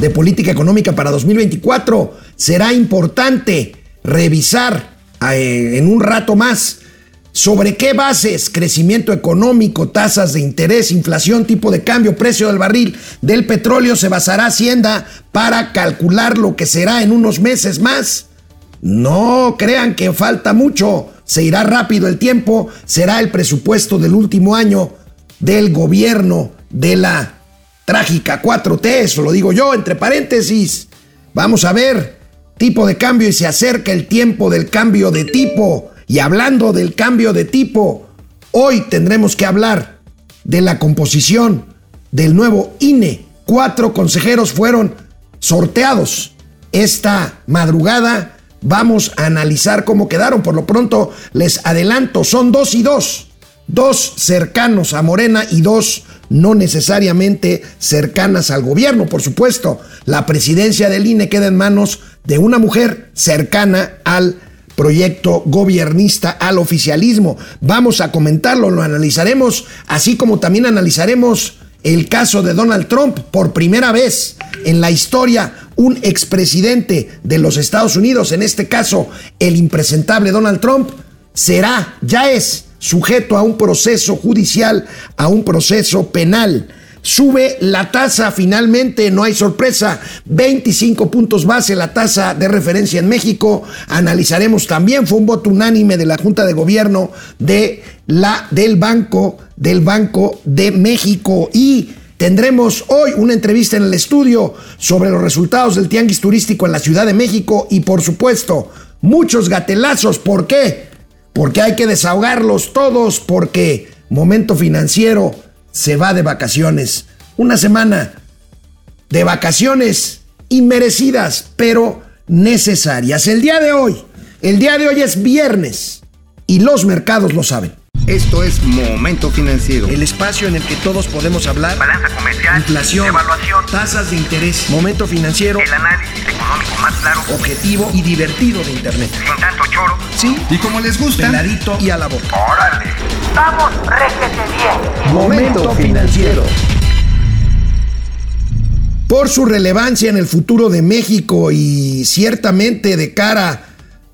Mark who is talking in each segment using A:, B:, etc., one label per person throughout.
A: de política económica para 2024. Será importante revisar eh, en un rato más sobre qué bases, crecimiento económico, tasas de interés, inflación, tipo de cambio, precio del barril del petróleo se basará Hacienda para calcular lo que será en unos meses más. No crean que falta mucho, se irá rápido el tiempo, será el presupuesto del último año del gobierno de la trágica 4T, eso lo digo yo, entre paréntesis. Vamos a ver, tipo de cambio y se acerca el tiempo del cambio de tipo. Y hablando del cambio de tipo, hoy tendremos que hablar de la composición del nuevo INE. Cuatro consejeros fueron sorteados esta madrugada. Vamos a analizar cómo quedaron. Por lo pronto les adelanto, son dos y dos. Dos cercanos a Morena y dos no necesariamente cercanas al gobierno. Por supuesto, la presidencia del INE queda en manos de una mujer cercana al proyecto gobiernista al oficialismo. Vamos a comentarlo, lo analizaremos, así como también analizaremos el caso de Donald Trump. Por primera vez en la historia, un expresidente de los Estados Unidos, en este caso el impresentable Donald Trump, será, ya es sujeto a un proceso judicial, a un proceso penal. Sube la tasa finalmente, no hay sorpresa, 25 puntos base la tasa de referencia en México. Analizaremos también, fue un voto unánime de la Junta de Gobierno de la, del Banco, del Banco de México y Tendremos hoy una entrevista en el estudio sobre los resultados del tianguis turístico en la Ciudad de México y por supuesto muchos gatelazos. ¿Por qué? Porque hay que desahogarlos todos, porque momento financiero se va de vacaciones. Una semana de vacaciones inmerecidas, pero necesarias. El día de hoy, el día de hoy es viernes y los mercados lo saben.
B: Esto es Momento Financiero.
A: El espacio en el que todos podemos hablar.
C: Balanza comercial.
A: Inflación.
C: Evaluación.
A: Tasas de interés. Momento Financiero.
C: El análisis económico más claro.
A: Objetivo y divertido de Internet.
C: Sin tanto choro.
A: Sí.
B: Y como les gusta.
A: Peladito y a la boca.
C: ¡Órale! ¡Vamos, réjete bien!
A: Momento Financiero. Por su relevancia en el futuro de México y ciertamente de cara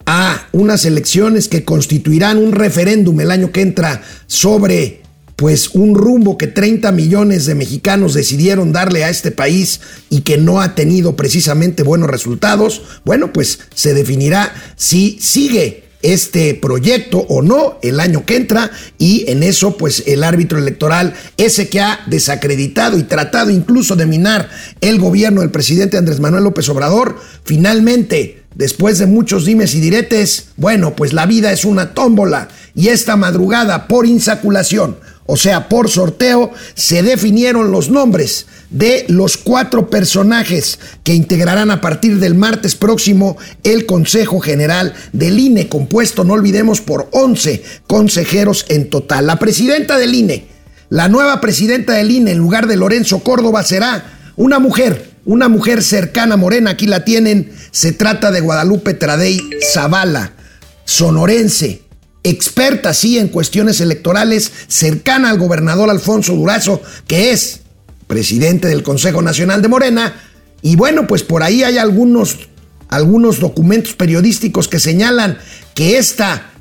A: a unas elecciones que constituirán un referéndum el año que entra sobre pues un rumbo que 30 millones de mexicanos decidieron darle a este país y que no ha tenido precisamente buenos resultados, bueno, pues se definirá si sigue este proyecto o no el año que entra y en eso pues el árbitro electoral, ese que ha desacreditado y tratado incluso de minar el gobierno del presidente Andrés Manuel López Obrador, finalmente Después de muchos dimes y diretes, bueno, pues la vida es una tómbola y esta madrugada por insaculación, o sea, por sorteo, se definieron los nombres de los cuatro personajes que integrarán a partir del martes próximo el Consejo General del INE, compuesto, no olvidemos, por 11 consejeros en total. La presidenta del INE, la nueva presidenta del INE en lugar de Lorenzo Córdoba será una mujer una mujer cercana morena, aquí la tienen, se trata de Guadalupe Tradei Zavala, sonorense, experta sí en cuestiones electorales, cercana al gobernador Alfonso Durazo, que es presidente del Consejo Nacional de Morena, y bueno, pues por ahí hay algunos, algunos documentos periodísticos que señalan que esta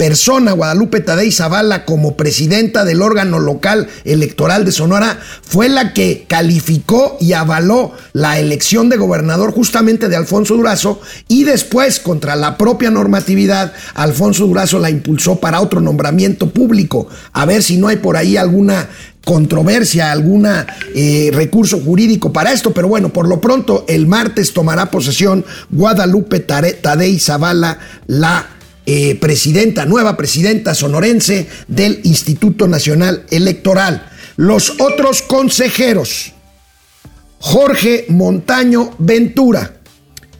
A: persona, Guadalupe Tadei Zavala, como presidenta del órgano local electoral de Sonora, fue la que calificó y avaló la elección de gobernador justamente de Alfonso Durazo y después, contra la propia normatividad, Alfonso Durazo la impulsó para otro nombramiento público. A ver si no hay por ahí alguna controversia, algún eh, recurso jurídico para esto, pero bueno, por lo pronto el martes tomará posesión Guadalupe Tadei Zavala, la eh, presidenta, nueva presidenta sonorense del Instituto Nacional Electoral. Los otros consejeros, Jorge Montaño Ventura.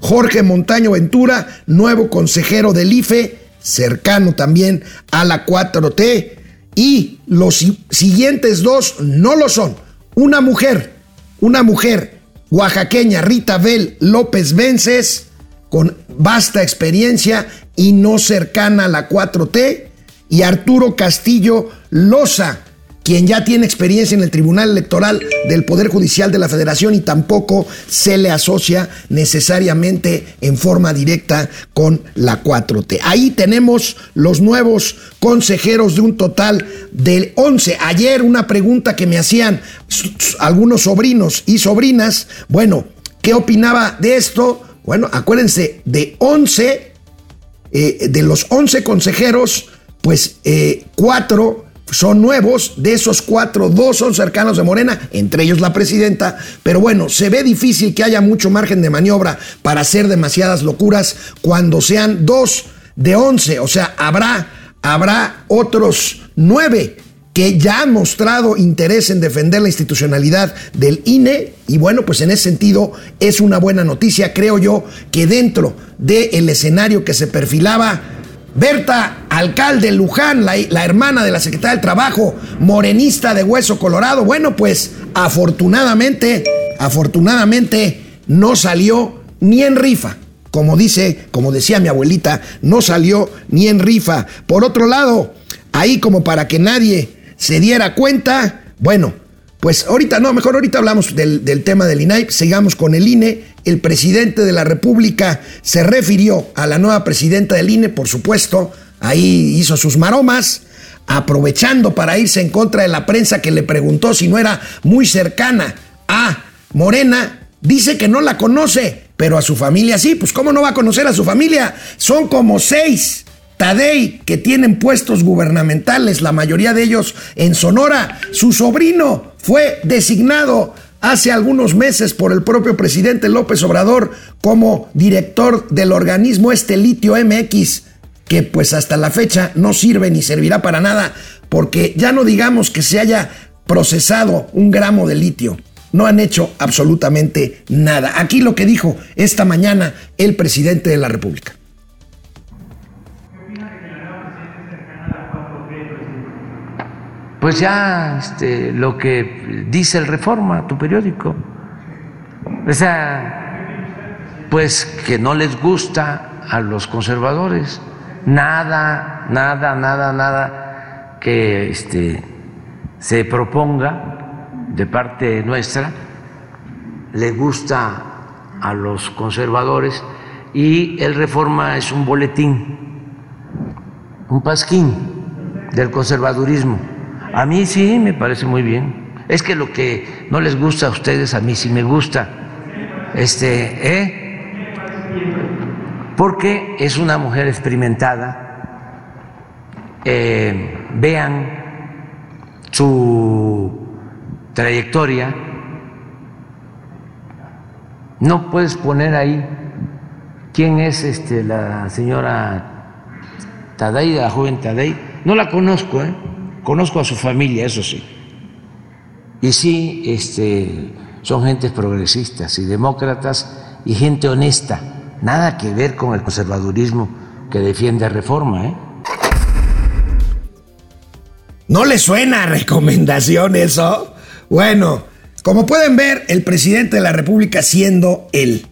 A: Jorge Montaño Ventura, nuevo consejero del IFE, cercano también a la 4T. Y los siguientes dos no lo son. Una mujer, una mujer oaxaqueña, Rita Bel López Vences, con vasta experiencia y no cercana a la 4T, y Arturo Castillo Loza, quien ya tiene experiencia en el Tribunal Electoral del Poder Judicial de la Federación y tampoco se le asocia necesariamente en forma directa con la 4T. Ahí tenemos los nuevos consejeros de un total de 11. Ayer una pregunta que me hacían algunos sobrinos y sobrinas, bueno, ¿qué opinaba de esto? Bueno, acuérdense, de 11, eh, de los 11 consejeros, pues eh, cuatro son nuevos, de esos cuatro, dos son cercanos de Morena, entre ellos la presidenta, pero bueno, se ve difícil que haya mucho margen de maniobra para hacer demasiadas locuras cuando sean dos de once, o sea, habrá, habrá otros nueve que ya han mostrado interés en defender la institucionalidad del INE y bueno, pues en ese sentido es una buena noticia, creo yo, que dentro del escenario que se perfilaba, Berta, alcalde Luján, la, la, hermana de la secretaria del Trabajo, morenista de Hueso Colorado. Bueno, pues afortunadamente, afortunadamente no salió ni en rifa. Como dice, como decía mi abuelita, no salió ni en rifa. Por otro lado, ahí como para que nadie se diera cuenta, bueno, pues ahorita, no, mejor ahorita hablamos del, del tema del INAI, sigamos con el INE. El presidente de la República se refirió a la nueva presidenta del INE, por supuesto, ahí hizo sus maromas, aprovechando para irse en contra de la prensa que le preguntó si no era muy cercana a Morena, dice que no la conoce, pero a su familia sí, pues ¿cómo no va a conocer a su familia? Son como seis. Tadei, que tienen puestos gubernamentales, la mayoría de ellos en Sonora. Su sobrino fue designado hace algunos meses por el propio presidente López Obrador como director del organismo este Litio MX, que pues hasta la fecha no sirve ni servirá para nada, porque ya no digamos que se haya procesado un gramo de litio. No han hecho absolutamente nada. Aquí lo que dijo esta mañana el presidente de la República.
D: Pues ya este, lo que dice el Reforma, tu periódico. O sea, pues que no les gusta a los conservadores nada, nada, nada, nada que este, se proponga de parte nuestra, le gusta a los conservadores y el Reforma es un boletín, un pasquín del conservadurismo. A mí sí me parece muy bien. Es que lo que no les gusta a ustedes, a mí sí me gusta. Este, ¿eh? Porque es una mujer experimentada. Eh, vean su trayectoria. No puedes poner ahí quién es este, la señora Tadei, la joven Tadei. No la conozco, ¿eh? Conozco a su familia, eso sí. Y sí, este, son gentes progresistas y demócratas y gente honesta. Nada que ver con el conservadurismo que defiende reforma, ¿eh?
A: ¿No le suena a recomendación eso? Bueno, como pueden ver, el presidente de la República siendo él.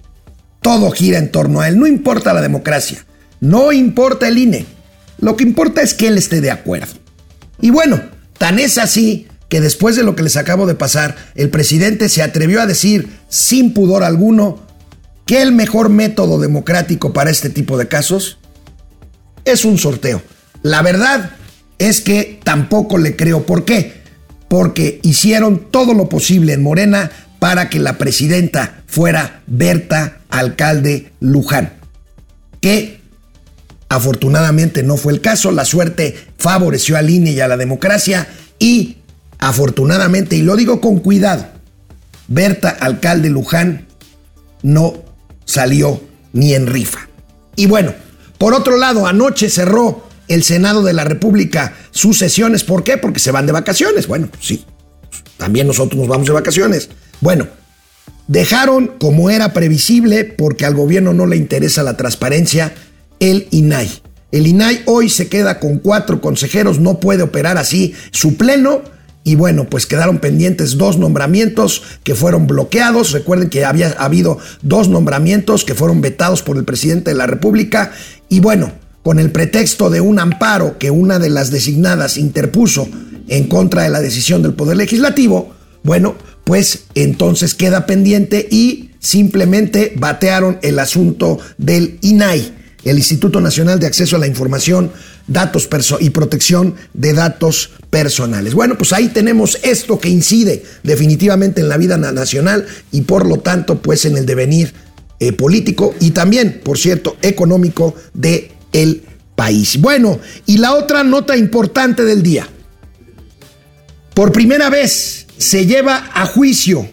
A: Todo gira en torno a él. No importa la democracia. No importa el INE. Lo que importa es que él esté de acuerdo. Y bueno, tan es así que después de lo que les acabo de pasar, el presidente se atrevió a decir, sin pudor alguno, que el mejor método democrático para este tipo de casos es un sorteo. La verdad es que tampoco le creo por qué. Porque hicieron todo lo posible en Morena para que la presidenta fuera Berta Alcalde Luján. Afortunadamente no fue el caso, la suerte favoreció al INE y a la democracia y afortunadamente, y lo digo con cuidado, Berta, alcalde Luján, no salió ni en rifa. Y bueno, por otro lado, anoche cerró el Senado de la República sus sesiones. ¿Por qué? Porque se van de vacaciones. Bueno, sí, también nosotros nos vamos de vacaciones. Bueno, dejaron como era previsible, porque al gobierno no le interesa la transparencia, el INAI. El INAI hoy se queda con cuatro consejeros, no puede operar así su pleno. Y bueno, pues quedaron pendientes dos nombramientos que fueron bloqueados. Recuerden que había habido dos nombramientos que fueron vetados por el presidente de la República. Y bueno, con el pretexto de un amparo que una de las designadas interpuso en contra de la decisión del Poder Legislativo, bueno, pues entonces queda pendiente y simplemente batearon el asunto del INAI, el Instituto Nacional de Acceso a la Información, Datos y Protección de Datos Personales. Bueno, pues ahí tenemos esto que incide definitivamente en la vida nacional y por lo tanto, pues en el devenir eh, político y también, por cierto, económico de el país. Bueno, y la otra nota importante del día. Por primera vez se lleva a juicio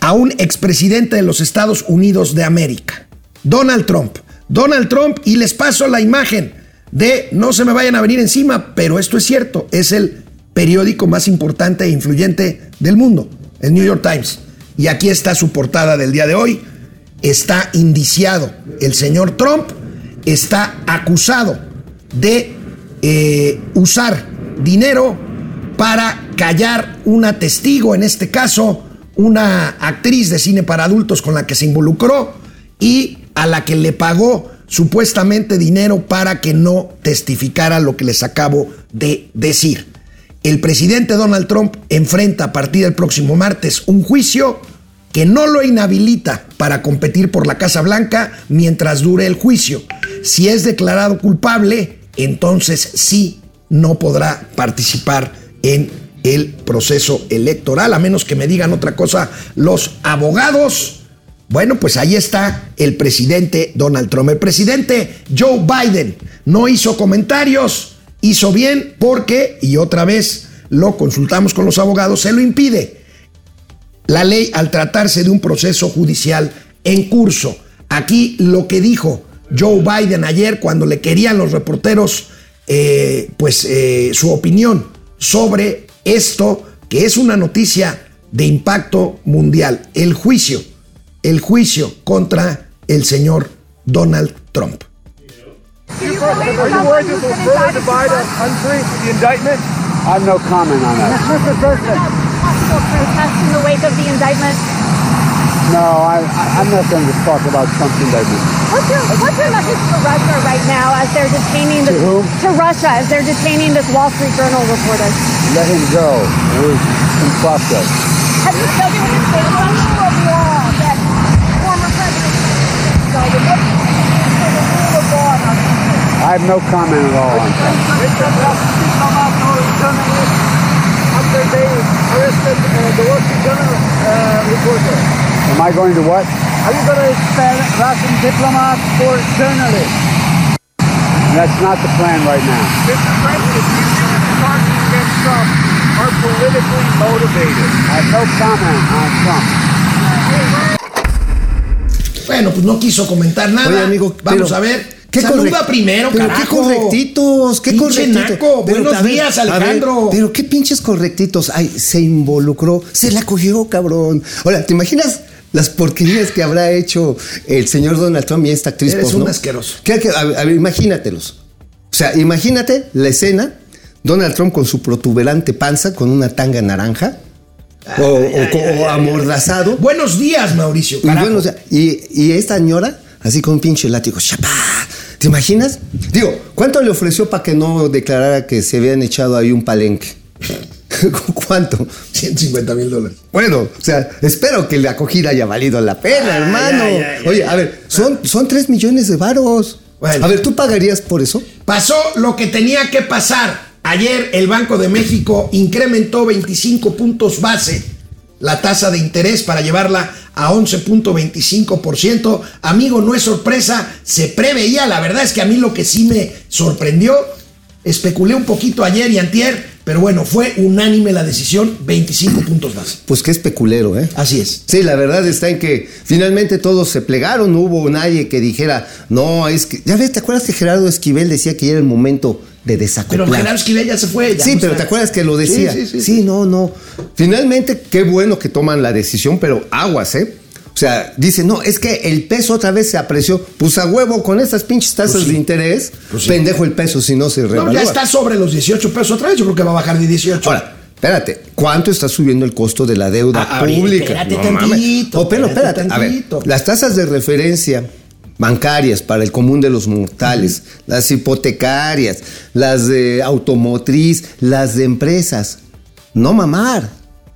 A: a un expresidente de los Estados Unidos de América, Donald Trump. Donald Trump, y les paso la imagen de no se me vayan a venir encima, pero esto es cierto, es el periódico más importante e influyente del mundo, el New York Times. Y aquí está su portada del día de hoy. Está indiciado el señor Trump, está acusado de eh, usar dinero para callar una testigo, en este caso una actriz de cine para adultos con la que se involucró y a la que le pagó supuestamente dinero para que no testificara lo que les acabo de decir. El presidente Donald Trump enfrenta a partir del próximo martes un juicio que no lo inhabilita para competir por la Casa Blanca mientras dure el juicio. Si es declarado culpable, entonces sí no podrá participar en el proceso electoral, a menos que me digan otra cosa los abogados. Bueno, pues ahí está el presidente Donald Trump. El presidente Joe Biden no hizo comentarios, hizo bien porque, y otra vez lo consultamos con los abogados, se lo impide. La ley al tratarse de un proceso judicial en curso. Aquí lo que dijo Joe Biden ayer cuando le querían los reporteros, eh, pues eh, su opinión sobre esto, que es una noticia de impacto mundial, el juicio, el juicio contra el señor Donald Trump.
E: I have no comment on that. Mr. President. Possible protest in the wake of the indictment? No, I, I'm not going to talk about Trump's indictment.
F: What's your, what's your message to Russia right now as they're detaining this,
E: To whom?
F: to Russia as they're detaining this Wall Street Journal reporter?
E: Let him go. We're in process.
F: Have you spoken with his family?
E: I have no comment at all on Trump.
G: after they arrested the Wall Journal reporter.
E: Am I going to what?
G: Are you going to expel Russian diplomats for journalists?
E: That's not the plan right now.
G: Mr. President, you think the charges against Trump are politically motivated?
E: I have no comment on Trump.
A: Bueno, pues no quiso comentar nada.
H: Oye, amigo,
A: vamos
H: pero-
A: a ver.
H: ¿Qué
A: Saluda
H: correct-
A: primero,
H: pero
A: carajo.
H: qué correctitos, qué correctitos.
A: Buenos
H: ver,
A: días,
H: ver,
A: Alejandro.
H: pero qué pinches correctitos. Ay, se involucró, se la cogió, cabrón. Ahora, ¿te imaginas las porquerías que habrá hecho el señor Donald Trump y esta actriz
A: Eres un asqueroso.
H: ¿Qué- qué- a, ver, a ver, imagínatelos. O sea, imagínate la escena, Donald Trump con su protuberante panza, con una tanga naranja, o, o amordazado.
A: Buenos días, Mauricio.
H: Y,
A: carajo.
H: bueno, o sea, y, y esta señora, así con un pinche látigo, ¡chapá! ¿Te imaginas? Digo, ¿cuánto le ofreció para que no declarara que se habían echado ahí un palenque? ¿Cuánto?
A: 150 mil dólares.
H: Bueno, o sea, espero que la acogida haya valido la pena,
A: Ay,
H: hermano.
A: ay, ay,
H: Oye,
A: ay,
H: a ver, son, son 3 millones de varos.
A: Bueno.
H: A ver, ¿tú pagarías por eso?
A: Pasó lo que tenía que pasar. Ayer el Banco de México incrementó 25 puntos base la tasa de interés para llevarla a 11.25%. Amigo, no es sorpresa, se preveía. La verdad es que a mí lo que sí me sorprendió, especulé un poquito ayer y antier, pero bueno, fue unánime la decisión, 25 puntos base.
H: Pues qué especulero, ¿eh?
A: Así es.
H: Sí, la verdad está en que finalmente todos se plegaron, no hubo nadie que dijera, no, es que, ya ves, ¿te acuerdas que Gerardo Esquivel decía que ya era el momento de desacoplar?
A: Pero Gerardo Esquivel ya se fue. ya
H: Sí,
A: no
H: pero
A: está.
H: ¿te acuerdas que lo decía?
A: Sí, sí, sí, sí.
H: no, no. Finalmente, qué bueno que toman la decisión, pero aguas, ¿eh? O sea, dice, no, es que el peso otra vez se apreció. Pues a huevo, con estas pinches tasas
A: Pues sí.
H: de interés,
A: Pues sí.
H: pendejo el peso si no se
A: No,
H: revalúa.
A: ya está sobre los 18 pesos otra vez. Yo creo que va a bajar de 18.
H: Ahora, espérate, ¿cuánto está subiendo el costo de la deuda
A: Ah,
H: pública?
A: espérate tantito,
H: Oh, pero
A: espérate
H: espérate, a ver,
A: tantito.
H: las tasas de referencia bancarias para el común de los mortales, las hipotecarias, las de automotriz, las de empresas. No mamar.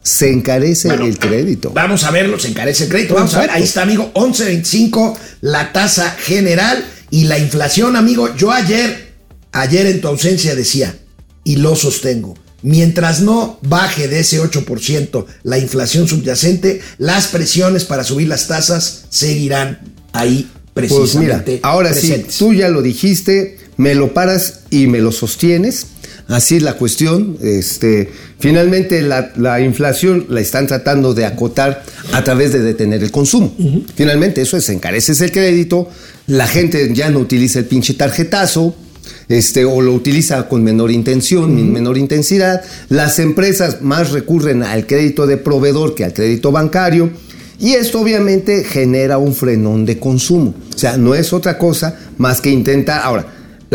H: Se encarece
A: Bueno,
H: el crédito.
A: Vamos a verlo, se encarece el crédito. Vamos a ver, ahí está, amigo, 11.25 la tasa general y la inflación, amigo. Yo ayer, ayer en tu ausencia decía, y lo sostengo, mientras no baje de ese 8% la inflación subyacente, las presiones para subir las tasas seguirán ahí
H: Pues mira,
A: precisamente.
H: ahora
A: presentes.
H: sí, tú ya lo dijiste, me lo paras y me lo sostienes. Así es la cuestión. Este, finalmente la, la inflación la están tratando de acotar a través de detener el consumo. Finalmente eso es, encareces el crédito, la gente ya no utiliza el pinche tarjetazo. Este, o lo utiliza con menor intención, menor intensidad. Las empresas más recurren al crédito de proveedor que al crédito bancario. Y esto obviamente genera un frenón de consumo. O sea, no es otra cosa más que intentar. Ahora,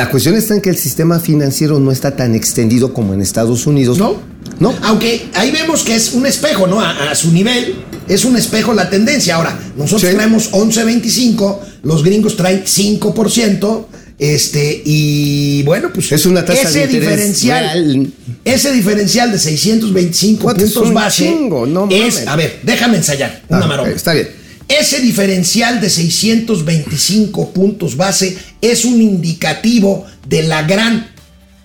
H: la cuestión está en que el sistema financiero no está tan extendido como en Estados Unidos.
A: ¿No?
H: No.
A: Aunque ahí vemos que es un espejo, ¿no? A, a su nivel es un espejo la tendencia. Ahora, nosotros
H: Sí.
A: traemos 11.25, los gringos traen 5%, este, y bueno, pues
H: Es una tasa
A: ese
H: de
A: diferencial,
H: real.
A: ese diferencial de 625
H: What, es
A: puntos
H: un
A: base
H: chingo, no
A: es, a ver, déjame ensayar, una
H: Ah,
A: maroma.
H: está bien.
A: Ese diferencial de 625 puntos base es un indicativo de la gran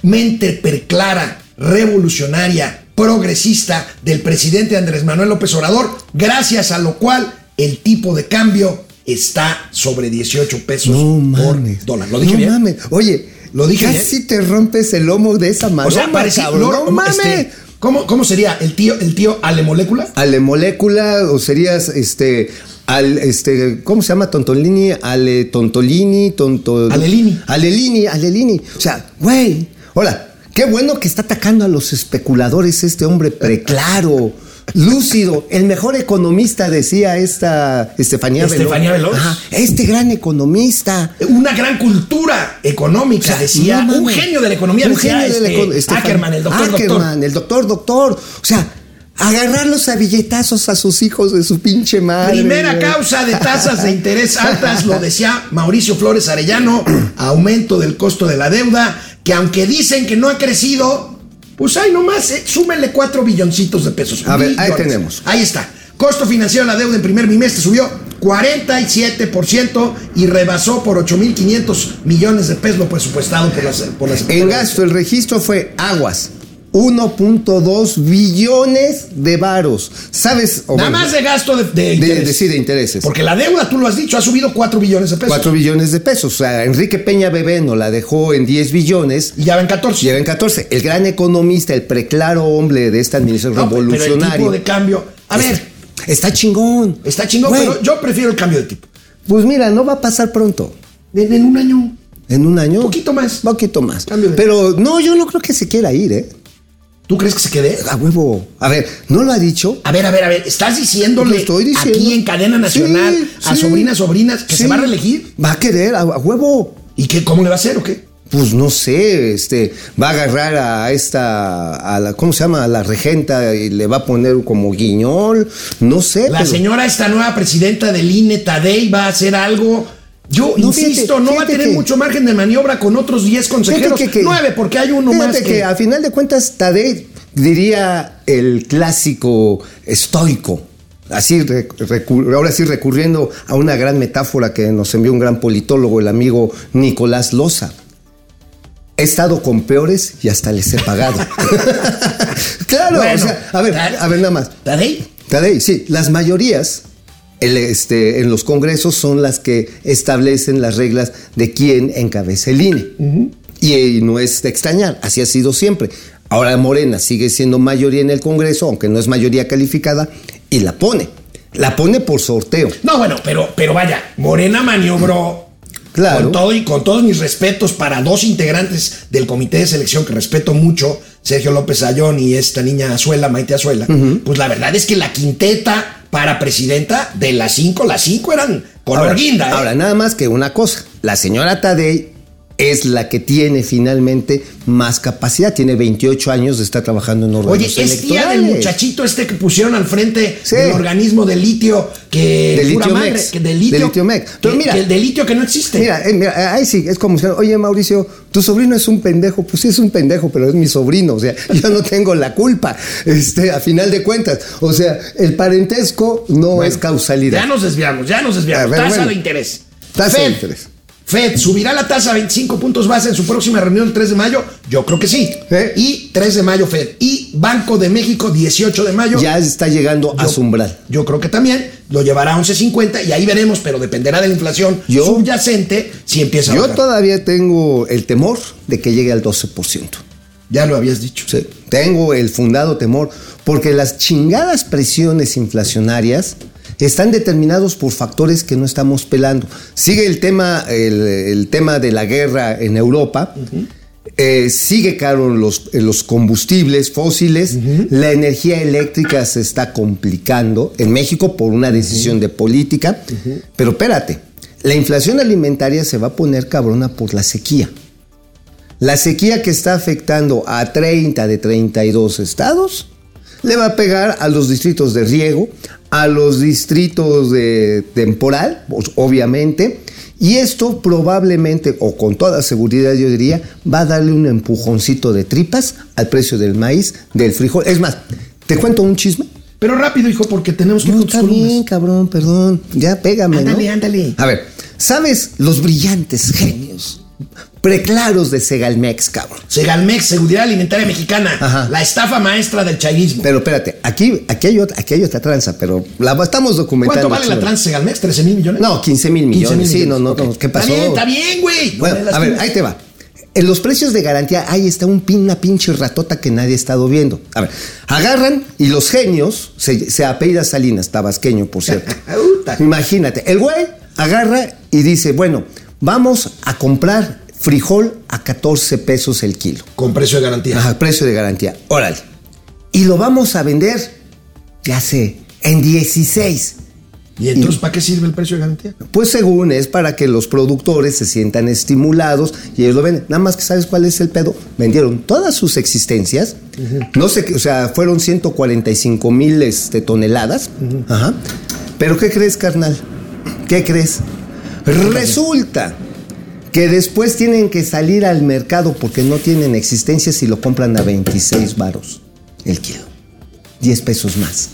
A: mente perclara, revolucionaria, progresista del presidente Andrés Manuel López Obrador, gracias a lo cual el tipo de cambio está sobre 18 pesos
H: No
A: por
H: mames.
A: dólar. ¿Lo dije
H: no
A: bien?
H: mames. Oye,
A: Lo dije
H: casi te rompes el lomo de esa manera.
A: O sea, parecía.
H: No, mames.
A: este, ¿cómo, ¿Cómo sería? ¿El tío, el tío Ale Molécula?
H: Ale molécula o serías este al este ¿cómo se llama? Tontolini, Ale Tontolini, Tonto
A: Alelini.
H: Alelini, Alelini. O sea, güey, hola, qué bueno que está atacando a los especuladores este hombre preclaro. Lúcido, el mejor economista, decía esta Estefanía.
A: Estefanía Veloz.
H: Ajá, este gran economista.
A: Una gran cultura económica,
H: O sea,
A: decía.
H: no
A: un genio de la economía,
H: Un
A: decía
H: genio de la
A: este,
H: econo- Estefan-
A: Ackerman, el doctor
H: Ackerman,
A: doctor.
H: el doctor doctor. O sea, agarrarlos a billetazos a sus hijos de su pinche madre.
A: Primera causa de tasas de interés altas, lo decía Mauricio Flores Arellano, aumento del costo de la deuda, que aunque dicen que no ha crecido, pues ahí nomás, eh, súmenle 4 billoncitos de pesos.
H: A ver, ahí tenemos.
A: Ahí está. Costo financiero de la deuda en primer bimestre subió 47% y rebasó por 8.500 millones de pesos lo presupuestado por las, por las
H: En gasto, el registro fue aguas. 1.2 billones de varos. ¿Sabes? O
A: Nada
H: bueno,
A: más de gasto de, de
H: de,
A: interés.
H: de- sí, de intereses.
A: Porque la deuda, tú lo has dicho, ha subido 4 billones de pesos.
H: 4 billones de pesos. O sea, Enrique Peña Bebé nos la dejó en 10 billones.
A: Y ya ven 14.
H: Lleva en 14. El gran economista, el preclaro hombre de esta administración
A: No, pero el
H: revolucionaria.
A: tipo de cambio. A ver,
H: Está chingón.
A: está chingón,
H: Güey,
A: pero yo prefiero el cambio de tipo.
H: Pues mira, no va a pasar pronto.
A: En, en un año.
H: En un año.
A: Poquito más.
H: Poquito más.
A: Cambio de-
H: Pero no, yo no creo que se quiera ir, ¿eh?
A: ¿Tú crees que se quede?
H: A huevo. A ver, ¿no lo ha dicho?
A: A ver, a ver, a ver. ¿Estás diciéndole
H: estoy diciendo.
A: aquí en cadena nacional
H: Sí,
A: a
H: sí.
A: sobrinas, sobrinas que
H: Sí.
A: se va a reelegir?
H: Va a querer, a, a huevo.
A: ¿Y qué, cómo le va a hacer o qué?
H: Pues no sé, este, va a agarrar a esta, a la, ¿cómo se llama? A la regenta y le va a poner como guiñol, no sé.
A: La
H: pero-
A: señora, esta nueva presidenta del INE, Tadei, va a hacer algo. Yo
H: No,
A: insisto,
H: fíjate,
A: no va a tener
H: que-
A: mucho margen de maniobra con otros 10 consejeros.
H: Que- que-
A: 9, porque hay uno más.
H: que,
A: que-
H: a final de cuentas, Tadei diría el clásico estoico. Así, ahora sí, recurriendo a una gran metáfora que nos envió un gran politólogo, el amigo Nicolás Loza. He estado con peores y hasta les he pagado. claro,
A: Bueno,
H: o sea, a ver, a ver nada más.
A: Tadei.
H: Tadei, sí, las mayorías el, este, en los congresos son las que establecen las reglas de quién encabeza el INE. y, y no es de extrañar, así ha sido siempre. Ahora Morena sigue siendo mayoría en el Congreso, aunque no es mayoría calificada, y la pone. La pone por sorteo.
A: No, bueno, pero, pero vaya, Morena maniobró.
H: Claro.
A: Con todo y con todos mis respetos para dos integrantes del comité de selección que respeto mucho, Sergio López Ayón y esta niña Azuela, Maite Azuela. Pues la verdad es que la quinteta para presidenta de las cinco, las cinco eran color
H: Ahora,
A: guinda. ¿eh?
H: ahora, nada más que una cosa. La señora Tadei es la que tiene finalmente más capacidad. Tiene 28 años de estar trabajando en órganos
A: Oye, es tía del muchachito este que pusieron al frente
H: Sí.
A: del organismo de litio que
H: De litio
A: madre,
H: mex.
A: que de litio,
H: De litio mex.
A: Que-
H: mira.
A: que el de litio que no existe.
H: Mira, eh, mira, ahí sí, es como oye Mauricio, tu sobrino es un pendejo. Pues sí, es un pendejo, pero es mi sobrino. O sea, yo no tengo la culpa, este, a final de cuentas. O sea, el parentesco no es causalidad.
A: ya nos desviamos, ya nos desviamos.
H: Ver,
A: tasa
H: bueno.
A: de interés.
H: Tasa de interés.
A: Fed subirá la tasa a 25 puntos base en su próxima reunión el 3 de mayo. Yo creo que sí.
H: ¿Eh?
A: Y 3 de mayo Fed. Y Banco de México 18 de mayo.
H: Ya está llegando a su umbral.
A: Yo creo que también lo llevará a 11.50 y ahí veremos, pero dependerá de la inflación
H: Yo-
A: subyacente si empieza a
H: Yo
A: bajar.
H: todavía tengo el temor de que llegue al 12%.
A: Ya lo habías dicho.
H: Sí, tengo el fundado temor porque las chingadas presiones inflacionarias están determinados por factores que no estamos pelando. Sigue el tema, el, el tema de la guerra en Europa. eh, sigue caro los, eh, los combustibles fósiles, la energía eléctrica se está complicando en México por una decisión de política, pero espérate, la inflación alimentaria se va a poner cabrona por la sequía. La sequía que está afectando a 30 de 32 estados le va a pegar a los distritos de riego, a los distritos de temporal, pues, obviamente, y esto probablemente, o con toda seguridad yo diría, va a darle un empujoncito de tripas al precio del maíz, del frijol. Es más, ¿te cuento un chisme?
A: Pero rápido, hijo, porque tenemos que
H: No, está
A: columnas.
H: bien, cabrón, perdón. Ya pégame, ¿no?
A: Ándale, ándale.
H: A ver, ¿sabes los brillantes genios preclaros de Segalmex, cabrón?
A: Segalmex, Seguridad Alimentaria Mexicana,
H: Ajá.
A: la estafa maestra del chairismo.
H: Pero espérate, aquí, aquí, hay, otra, aquí hay otra tranza, pero la estamos documentando.
A: ¿Cuánto vale la trans Segalmex? ¿13 mil millones?
H: No, 15 mil
A: 15
H: millones. Sí, no, no,
A: Ok.
H: no, ¿qué pasó?
A: Está bien, está bien, güey. No
H: Bueno, a ver, ahí te va. En los precios de garantía, ahí está un pin, una pinche ratota que nadie ha estado viendo. A ver, agarran y los genios, se, se apellida Salinas, tabasqueño, por cierto. Imagínate, el güey agarra y dice, bueno, vamos a comprar frijol a 14 pesos el kilo.
A: Con precio de garantía.
H: Ajá, precio de garantía. Órale. Y lo vamos a vender, ya sé, en 16.
A: ¿Y entonces para qué sirve el precio de garantía?
H: Pues según es para que los productores se sientan estimulados y ellos lo venden. Nada más que sabes cuál es el pedo. Vendieron todas sus existencias. No sé, o sea, fueron 145 mil este, toneladas. Ajá. Pero ¿qué crees, carnal? ¿Qué crees? Resulta que después tienen que salir al mercado porque no tienen existencias y lo compran a 26 varos el kilo. 10 pesos más.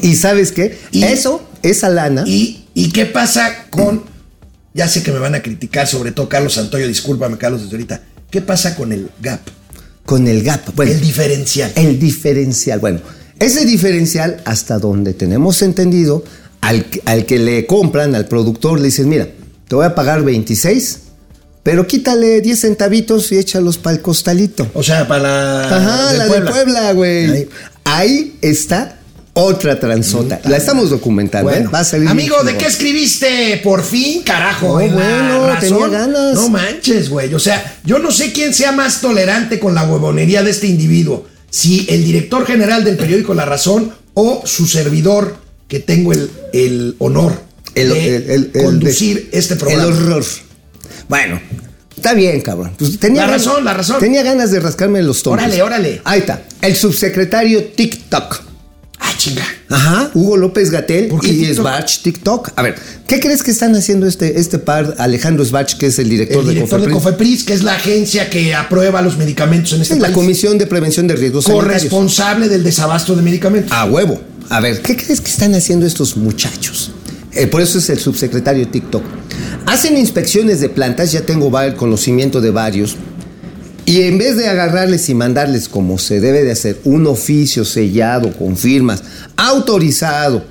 H: ¿Y sabes qué?
A: Y-
H: Eso, esa lana.
A: ¿Y, ¿Y qué pasa con.? Ya sé que me van a criticar, sobre todo Carlos Santoyo, discúlpame, Carlos, desde ahorita. ¿Qué pasa con el gap?
H: con el gap. Bueno,
A: el diferencial.
H: el diferencial. Bueno, ese diferencial, hasta donde tenemos entendido, al, que- al que le compran, al productor, le dicen, mira, te voy a pagar 26, pero quítale 10 centavitos y échalos para el costalito.
A: O sea, para la.
H: Ajá,
A: del
H: la
A: Puebla.
H: de Puebla, güey.
A: Ahí.
H: Ahí. está otra transota. La estamos documentando,
A: Bueno,
H: ¿eh? Va a salir
A: amigo, ¿de qué escribiste? Por fin, carajo.
H: No, bueno,
A: razón.
H: tenía ganas.
A: No manches, güey. O sea, yo no sé quién sea más tolerante con la huevonería de este individuo. Si el director general del periódico La Razón o su servidor, que tengo el, el honor
H: El-
A: de
H: el-
A: conducir este programa.
H: El horror. Bueno, está bien, cabrón. Pues tenía
A: La
H: ganas-
A: razón, la razón.
H: Tenía ganas de rascarme los tonos.
A: Órale, órale.
H: Ahí está. El subsecretario TikTok.
A: Chinga.
H: Ajá, Hugo López Gatel
A: ¿Por qué
H: y? Svach TikTok. A ver, ¿qué crees que están haciendo este, este par? Alejandro Svach, que es el director,
A: El director
H: de
A: de
H: Cofepris.
A: Cofepris, que es la agencia que aprueba los medicamentos en este
H: Sí, la
A: país.
H: Comisión de Prevención de Riesgos Sanitarios.
A: corresponsable del desabasto de medicamentos.
H: A huevo. A ver, ¿qué crees que están haciendo estos muchachos? Eh, por eso es el subsecretario TikTok. Hacen inspecciones de plantas, ya tengo el conocimiento de varios, y en vez de agarrarles y mandarles como se debe de hacer, un oficio sellado con firmas, autorizado,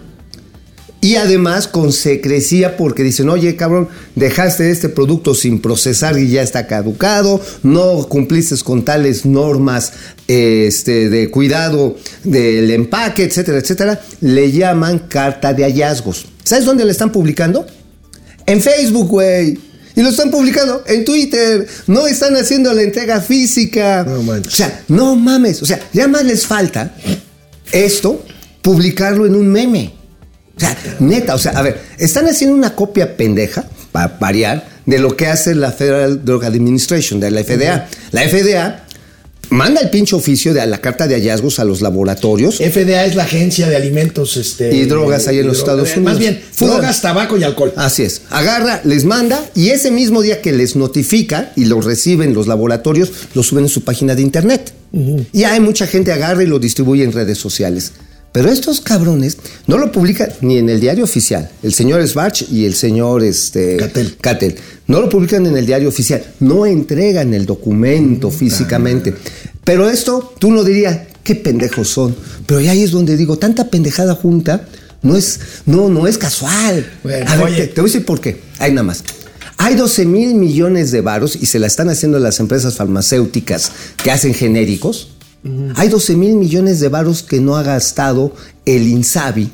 H: y además con secrecía porque dicen, oye cabrón, dejaste este producto sin procesar y ya está caducado, no cumpliste con tales normas este, de cuidado del empaque, etcétera, etcétera, le llaman carta de hallazgos. ¿Sabes dónde la están publicando? En Facebook, güey. Y lo están publicando en Twitter. No están haciendo la entrega física.
A: No manches.
H: o sea, no mames. O sea, ya más les falta esto, publicarlo en un meme. O sea, neta, o sea, a ver, están haciendo una copia pendeja para variar, de lo que hace la Federal Drug Administration, de la FDA. La FDA manda el pinche oficio de la carta de hallazgos a los laboratorios.
A: FDA es la agencia de alimentos este,
H: Y drogas ahí en los Estados. Unidos.
A: Más bien, drogas, tabaco y alcohol.
H: Así es. Agarra, les manda y ese mismo día que les notifica y lo reciben los laboratorios, lo suben en su página de internet. Y hay mucha gente agarra y lo distribuye en redes sociales. Pero estos cabrones no lo publican ni en el diario oficial. El señor Sbarch y el señor este,
A: Catel.
H: Catel. No lo publican en el diario oficial. No entregan el documento físicamente. Pero esto, tú no dirías, qué pendejos son. Pero ya ahí es donde digo, tanta pendejada junta no es, no, no es casual.
A: Bueno,
H: A ver,
A: oye.
H: te, te voy a decir por qué. Hay nada más. Hay 12 mil millones de varos y se la están haciendo las empresas farmacéuticas que hacen genéricos. Hay 12 mil millones de varos que no ha gastado el INSABI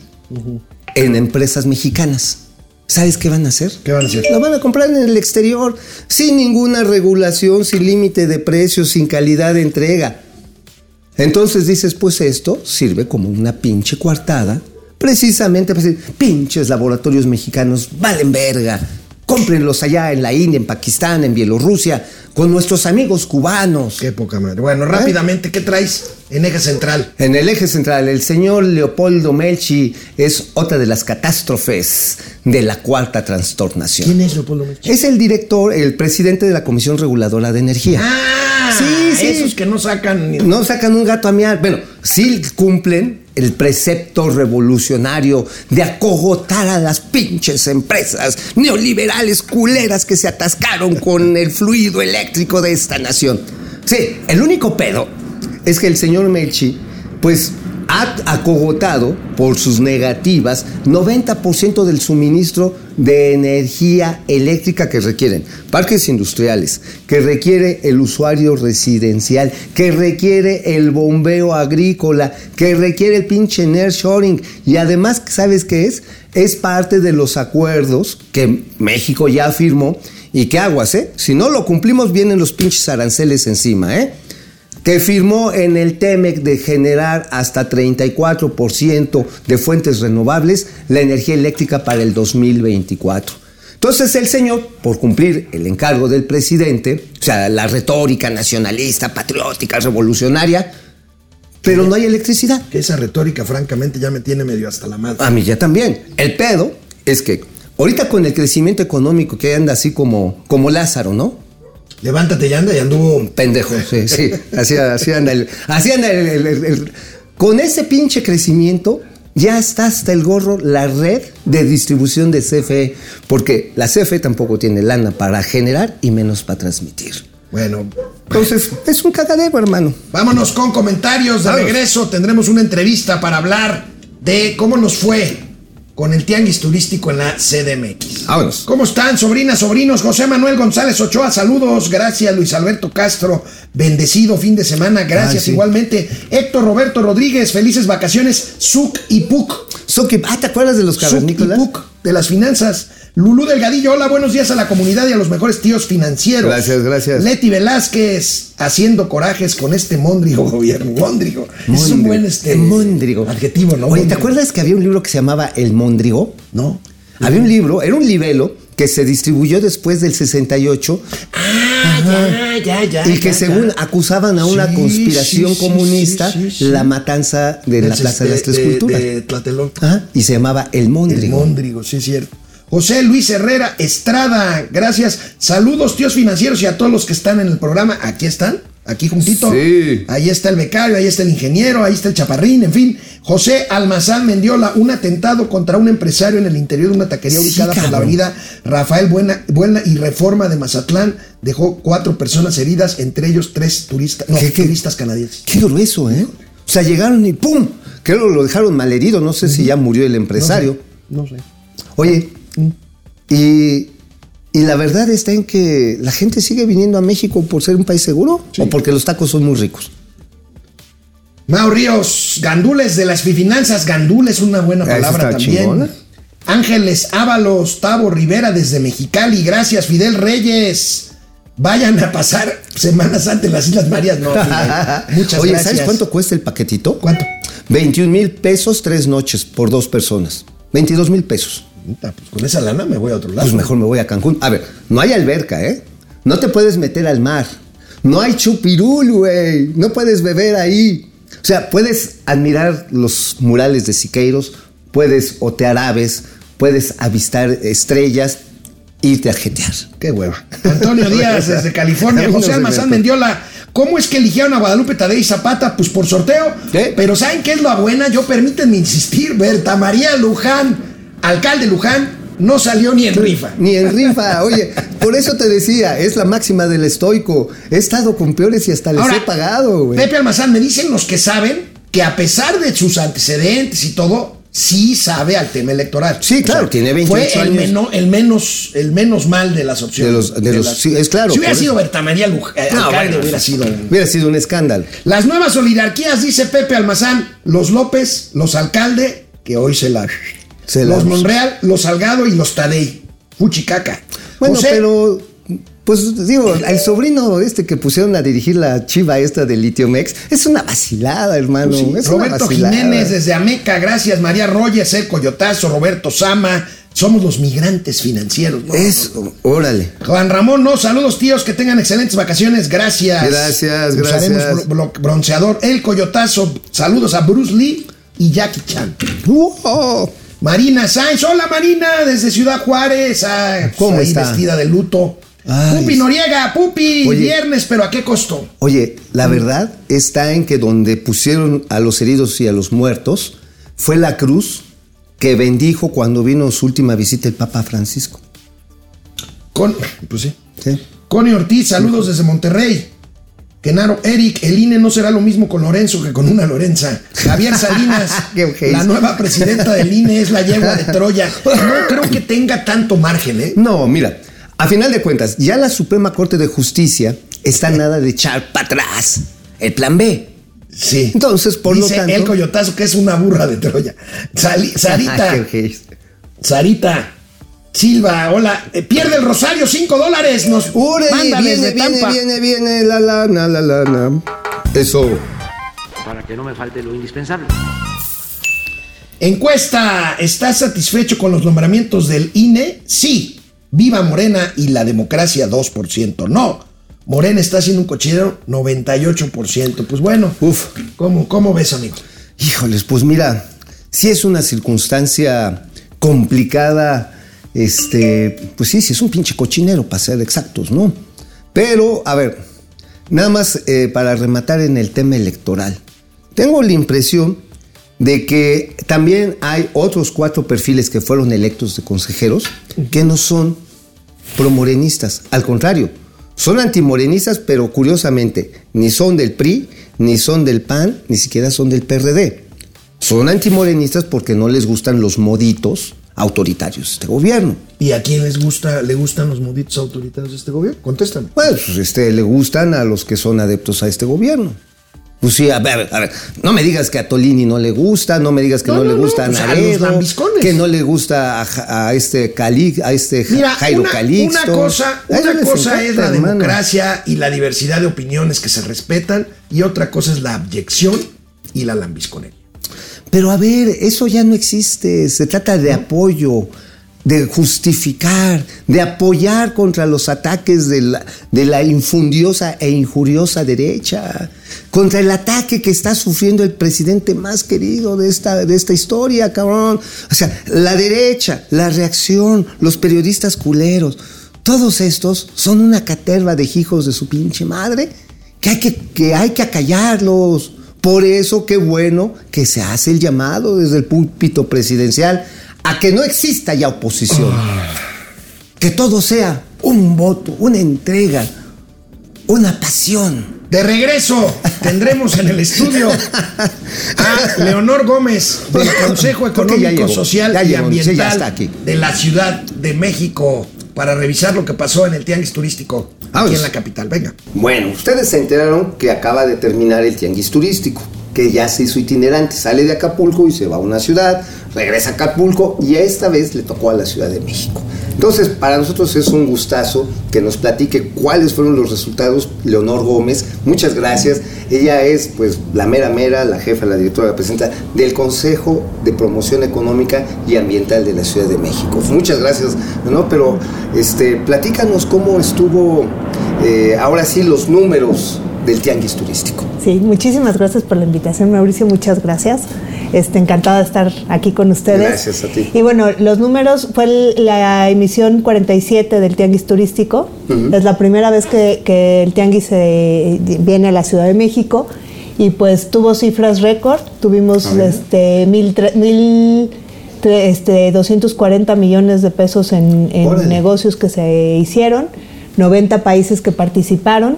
H: en empresas mexicanas. ¿Sabes qué van a hacer?
A: ¿Qué van a hacer?
H: La van a comprar en el exterior, sin ninguna regulación, sin límite de precios, sin calidad de entrega. Entonces dices, pues esto sirve como una pinche coartada, precisamente para decir, pinches laboratorios mexicanos valen verga, cómprenlos allá en la India, en Pakistán, en Bielorrusia, con nuestros amigos cubanos.
A: Qué poca madre. Bueno, rápidamente, ¿qué traes en eje central?
H: En el eje central, el señor Leopoldo Melchi es otra de las catástrofes de la cuarta trastornación.
A: ¿Quién es Leopoldo Melchi?
H: Es el director, el presidente de la Comisión Reguladora de Energía.
A: Ah,
H: Sí, sí.
A: esos que no sacan ni-
H: No sacan un gato a miar. Bueno, sí cumplen el precepto revolucionario de acogotar a las pinches empresas neoliberales culeras que se atascaron con el fluido eléctrico de esta nación. Sí, el único pedo es que el señor Melchi, pues, ha acogotado por sus negativas 90% del suministro de energía eléctrica que requieren parques industriales, que requiere el usuario residencial, que requiere el bombeo agrícola, que requiere el pinche nearshoring y además, ¿sabes qué es? Es parte de los acuerdos que México ya firmó y que aguas, ¿eh? Si no lo cumplimos vienen los pinches aranceles encima, ¿eh? Que firmó en el TEMEC de generar hasta 34% de fuentes renovables la energía eléctrica para el 2024. Entonces el señor, por cumplir el encargo del presidente, o sea, la retórica nacionalista, patriótica, revolucionaria, pero no hay electricidad.
A: Que esa retórica, francamente, ya me tiene medio hasta la madre.
H: A mí ya también. El pedo es que ahorita con el crecimiento económico que anda así como, como Lázaro, ¿no?
A: Levántate y anda y anduvo.
H: Pendejo, sí, sí. Así, así anda el. Así anda el, el- el- el- Con ese pinche crecimiento, ya está hasta el gorro la red de distribución de CFE. Porque la CFE tampoco tiene lana para generar y menos para transmitir.
A: Bueno,
H: Entonces, es un cagadero, hermano.
A: vámonos con comentarios. De regreso tendremos una entrevista para hablar de cómo nos fue con el tianguis turístico en la CDMX.
H: Vámonos.
A: ¿Cómo están, sobrinas, sobrinos? José Manuel González Ochoa, saludos. Gracias, Luis Alberto Castro. Bendecido fin de semana. Gracias
H: Ah, sí.
A: igualmente. Héctor Roberto Rodríguez, felices vacaciones. Suc y Puc.
H: So que- ah, ¿te acuerdas de los
A: Suc y
H: cavernícolas?
A: Puc de las finanzas. Lulú Delgadillo, hola, buenos días a la comunidad y a los mejores tíos financieros.
H: Gracias, gracias.
A: Leti Velázquez haciendo corajes con este móndrigo gobierno. Móndrigo. Es un buen este,
H: Móndrigo.
A: adjetivo, ¿no?
H: Oye, ¿te acuerdas que había un libro que se llamaba El Móndrigo?
A: No.
H: Había un libro, era un libelo que se distribuyó después del 68
A: Ah, ya, ya, ya.
H: y que
A: ya,
H: según
A: ya.
H: acusaban a una
A: Sí,
H: conspiración
A: sí,
H: comunista
A: sí,
H: la matanza de la Plaza de las Tres
A: de-
H: Culturas.
A: de Tlatelolco.
H: Ajá, y se llamaba El
A: El
H: Móndrigo.
A: Móndrigo, sí es cierto. José Luis Herrera Estrada, gracias. Saludos, tíos financieros y a todos los que están en el programa. Aquí están, aquí juntito.
H: Sí.
A: Ahí está el becario, ahí está el ingeniero, ahí está el chaparrín, en fin. José Almazán Mendiola, un atentado contra un empresario en el interior de una taquería
H: Sí,
A: ubicada por la avenida Rafael Buena, Buena y Reforma de Mazatlán. Dejó cuatro personas heridas, entre ellos tres turistas, no,
H: ¿Qué, qué?
A: turistas canadienses.
H: Qué grueso, ¿eh? O sea, llegaron y ¡pum! Creo lo dejaron malherido. No sé si ya murió el empresario.
A: No sé.
H: Oye, y, y la verdad está en que la gente sigue viniendo a México por ser un país seguro o porque los tacos son muy ricos.
A: Mau Ríos, gandules de las finanzas, gandul es una buena
H: Esa
A: palabra también.
H: chingona.
A: Ángeles Ábalos, Tavo Rivera desde Mexicali, gracias Fidel Reyes. Vayan a pasar Semana Santa en las Islas Marías. No, Fidel, muchas
H: Oye,
A: gracias.
H: ¿sabes cuánto cuesta el paquetito?
A: ¿Cuánto?
H: 21 mil pesos tres noches por dos personas. 22 mil pesos.
A: Puta, pues con esa lana me voy a otro lado.
H: Pues mejor me voy a Cancún. A ver, no hay alberca, ¿eh? No te puedes meter al mar. No hay chupirul, güey. No puedes beber ahí. O sea, puedes admirar los murales de Siqueiros, puedes otear aves, puedes avistar estrellas, irte a jetear.
A: Qué hueva. Antonio Díaz desde California, José Almazán. Mendiola. ¿Cómo es que eligieron a Guadalupe Tadei Zapata? Pues por sorteo.
H: ¿Qué?
A: Pero ¿saben qué es la buena? Yo permítanme insistir, Berta María Luján, alcalde Luján, no salió ni en rifa.
H: Ni en rifa, oye, por eso te decía, es la máxima del estoico. He estado con peores y hasta les
A: Ahora,
H: he pagado, güey.
A: Pepe Almazán, me dicen los que saben que a pesar de sus antecedentes y todo, sí sabe al tema electoral.
H: Sí, claro, tiene 28
A: fue el,
H: años.
A: meno- el menos, el menos mal de las opciones.
H: De los- de los-
A: las-
H: sí, es claro,
A: Si hubiera sido. Berta María Luján,
H: No, bueno,
A: hubiera sido. un-
H: Hubiera sido un escándalo.
A: Las nuevas oligarquías, dice Pepe Almazán, los López, los Alcalde, que hoy se la...
H: Se la-
A: los Monreal, los Salgado y los Tadei. Fuchicaca.
H: Bueno,
A: José,
H: pero, pues digo, el sobrino este que pusieron a dirigir la chiva esta de Litiomex, es una vacilada, hermano.
A: sí,
H: es una
A: Roberto
H: vacilada.
A: Jiménez desde Ameca, gracias. María Rogers, El Coyotazo, Roberto Sama. Somos los migrantes financieros. ¿no?
H: Es, órale.
A: Juan Ramón, no, saludos tíos, que tengan excelentes vacaciones, gracias.
H: Gracias, gracias.
A: bronceador, El Coyotazo, saludos a Bruce Lee y Jackie Chan.
H: ¡Wow!
A: Marina Sáenz, hola Marina, desde Ciudad Juárez, ah,
H: ¿Cómo
A: ahí
H: está?
A: vestida de luto.
H: Ay,
A: Pupi. Noriega, Pupi,
H: Oye.
A: viernes, pero ¿a qué costo?
H: Oye, la verdad está en que donde pusieron a los heridos y a los muertos fue la cruz que bendijo cuando vino su última visita el Papa Francisco.
A: Con, pues sí.
H: ¿sí?
A: Connie Ortiz, saludos desde Monterrey. Genaro, Eric, el INE no será lo mismo con Lorenzo que con una Lorenza. Javier Salinas, la nueva presidenta del INE es la yegua de Troya. No creo que tenga tanto margen, ¿eh?
H: No, mira, a final de cuentas, ya la Suprema Corte de Justicia está nada de echar para atrás el plan B.
A: Sí.
H: Entonces, por lo
A: Dice
H: tanto-
A: el coyotazo que es una burra de Troya. Sali- Sarita. Sarita Silva, hola. Eh, pierde el Rosario, 5 dólares. Nos manda
H: viene,
A: desde
H: viene,
A: Tampa.
H: viene, viene, la lana, la lana. Eso.
D: para que no me falte lo indispensable.
A: Encuesta, ¿estás satisfecho con los nombramientos del INE? Sí. Viva Morena y la democracia 2%. No. Morena está haciendo un cochinero 98%. Pues bueno,
H: Uf.
A: ¿cómo, cómo ves, amigo?
H: Híjoles, pues mira, sí es una circunstancia complicada, este, pues sí, sí es un pinche cochinero, para ser exactos, ¿no? Pero, a ver, nada más eh, para rematar en el tema electoral. Tengo la impresión de que también hay otros cuatro perfiles que fueron electos de consejeros que no son promorenistas, al contrario, son antimorenistas, pero curiosamente, ni son del PRI, ni son del PAN, ni siquiera son del PRD. Son antimorenistas porque no les gustan los moditos autoritarios de este gobierno.
A: ¿Y a quién les gusta, le gustan los moditos autoritarios de este gobierno? Contéstame.
H: Bueno, pues este, le gustan a los que son adeptos a este gobierno. Pues sí, a ver, a ver, no me digas que a Tolini no le gusta, no me digas que
A: No,
H: no,
A: no,
H: le
A: no,
H: gusta
A: pues
H: a Naredo, que no le gusta a, este Cali, a este
A: Mira,
H: Jairo
A: una,
H: Calixto.
A: una cosa, una cosa
H: encanta,
A: es la
H: hermano.
A: democracia y la diversidad de opiniones que se respetan y otra cosa es la abyección y la lambisconería.
H: Pero a ver, eso ya no existe. Se trata de apoyo, de justificar, de apoyar contra los ataques de la, de la infundiosa e injuriosa derecha, contra el ataque que está sufriendo el presidente más querido de esta, de esta historia, cabrón. O sea, la derecha, la reacción, los periodistas culeros, todos estos son una caterva de hijos de su pinche madre que hay que, que hay que acallarlos. Por eso qué bueno que se hace el llamado desde el púlpito presidencial a que no exista ya oposición. Que todo sea un voto, una entrega, una pasión.
A: De regreso, tendremos en el estudio a Leonor Gómez del Consejo Económico, Social y Ambiental de la Ciudad de México para revisar lo que pasó en el Tianguis Turístico aquí
H: Vamos.
A: en la capital. Venga.
H: Bueno, ustedes se enteraron que acaba de terminar el tianguis turístico, que ya se hizo itinerante, sale de Acapulco y se va a una ciudad, regresa a Acapulco y esta vez le tocó a la Ciudad de México. Entonces, para nosotros es un gustazo que nos platique cuáles fueron los resultados. Leonor Gómez, muchas gracias. Ella es, pues, la mera mera, la jefa, la directora, la presidenta del Consejo de Promoción Económica y Ambiental de la Ciudad de México. Muchas gracias, ¿no? Pero, este, platícanos cómo estuvo, eh, ahora sí, los números del tianguis turístico.
I: Sí, muchísimas gracias por la invitación, Mauricio, muchas gracias. Este, encantada de estar aquí con ustedes.
H: Gracias a ti.
I: Y bueno, los números fue la emisión 47 del Tianguis Turístico. Es la primera vez que, que el Tianguis eh, viene a la Ciudad de México y pues tuvo cifras récord. Tuvimos este, mil, mil este, 240 millones de pesos en, negocios que se hicieron, 90 países que participaron.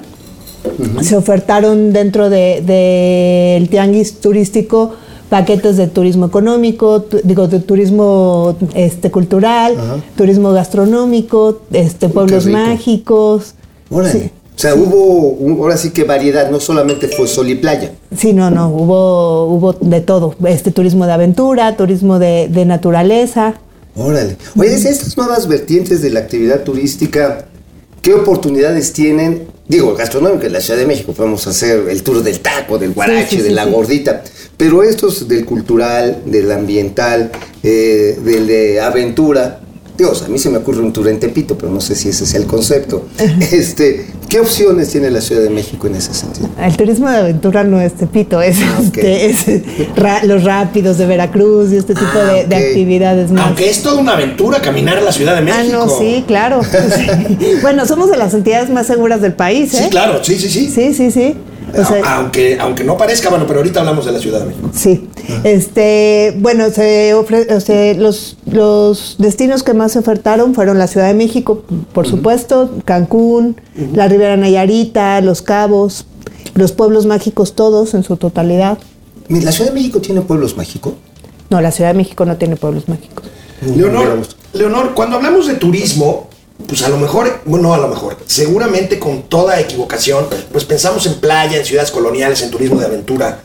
I: Se ofertaron dentro del de, del tianguis turístico paquetes de turismo económico, tu- digo, de turismo este, cultural, turismo gastronómico, este, pueblos mágicos.
H: Órale.
I: Sí.
H: O sea, hubo un- ahora sí que variedad, no solamente fue sol y playa.
I: Sí, no, no, hubo, hubo de todo. Este turismo de aventura, turismo de, de naturaleza.
H: Órale. Oye, estas nuevas vertientes de la actividad turística, ¿qué oportunidades tienen? Digo, gastronómica en la Ciudad de México, podemos hacer el tour del taco, del guarache,
I: sí, sí,
H: de la
I: sí.
H: gordita, pero estos del cultural, del ambiental, eh, del de aventura, Dios, a mí se me ocurre un tour en Tepito, pero no sé si ese sea el concepto. este, ¿Qué opciones tiene la Ciudad de México en ese sentido?
I: El turismo de aventura no es Tepito, es,
H: Ah,
I: este, es ra- los rápidos de Veracruz y este tipo
H: Ah,
I: de, actividades más.
A: Aunque es toda una aventura caminar la Ciudad de México.
I: Ah, no, sí, claro. Sí. Bueno, somos de las entidades más seguras del país, ¿eh?
A: Sí, claro, sí, sí, sí.
I: Sí, sí, sí. O sea,
A: A- aunque, aunque no parezca, bueno, pero ahorita hablamos de la Ciudad de México.
I: Sí, este, bueno, se ofre- o sea, los, los destinos que más se ofertaron fueron la Ciudad de México, por supuesto, Cancún, la Ribera Nayarita, Los Cabos, los pueblos mágicos todos en su totalidad.
H: ¿La Ciudad de México tiene pueblos mágicos?
I: No, la Ciudad de México no tiene pueblos mágicos.
A: Leonor, Leonor, cuando hablamos de turismo, pues a lo mejor, bueno, no a lo mejor, seguramente con toda equivocación, pues pensamos en playa, en ciudades coloniales, en turismo de aventura.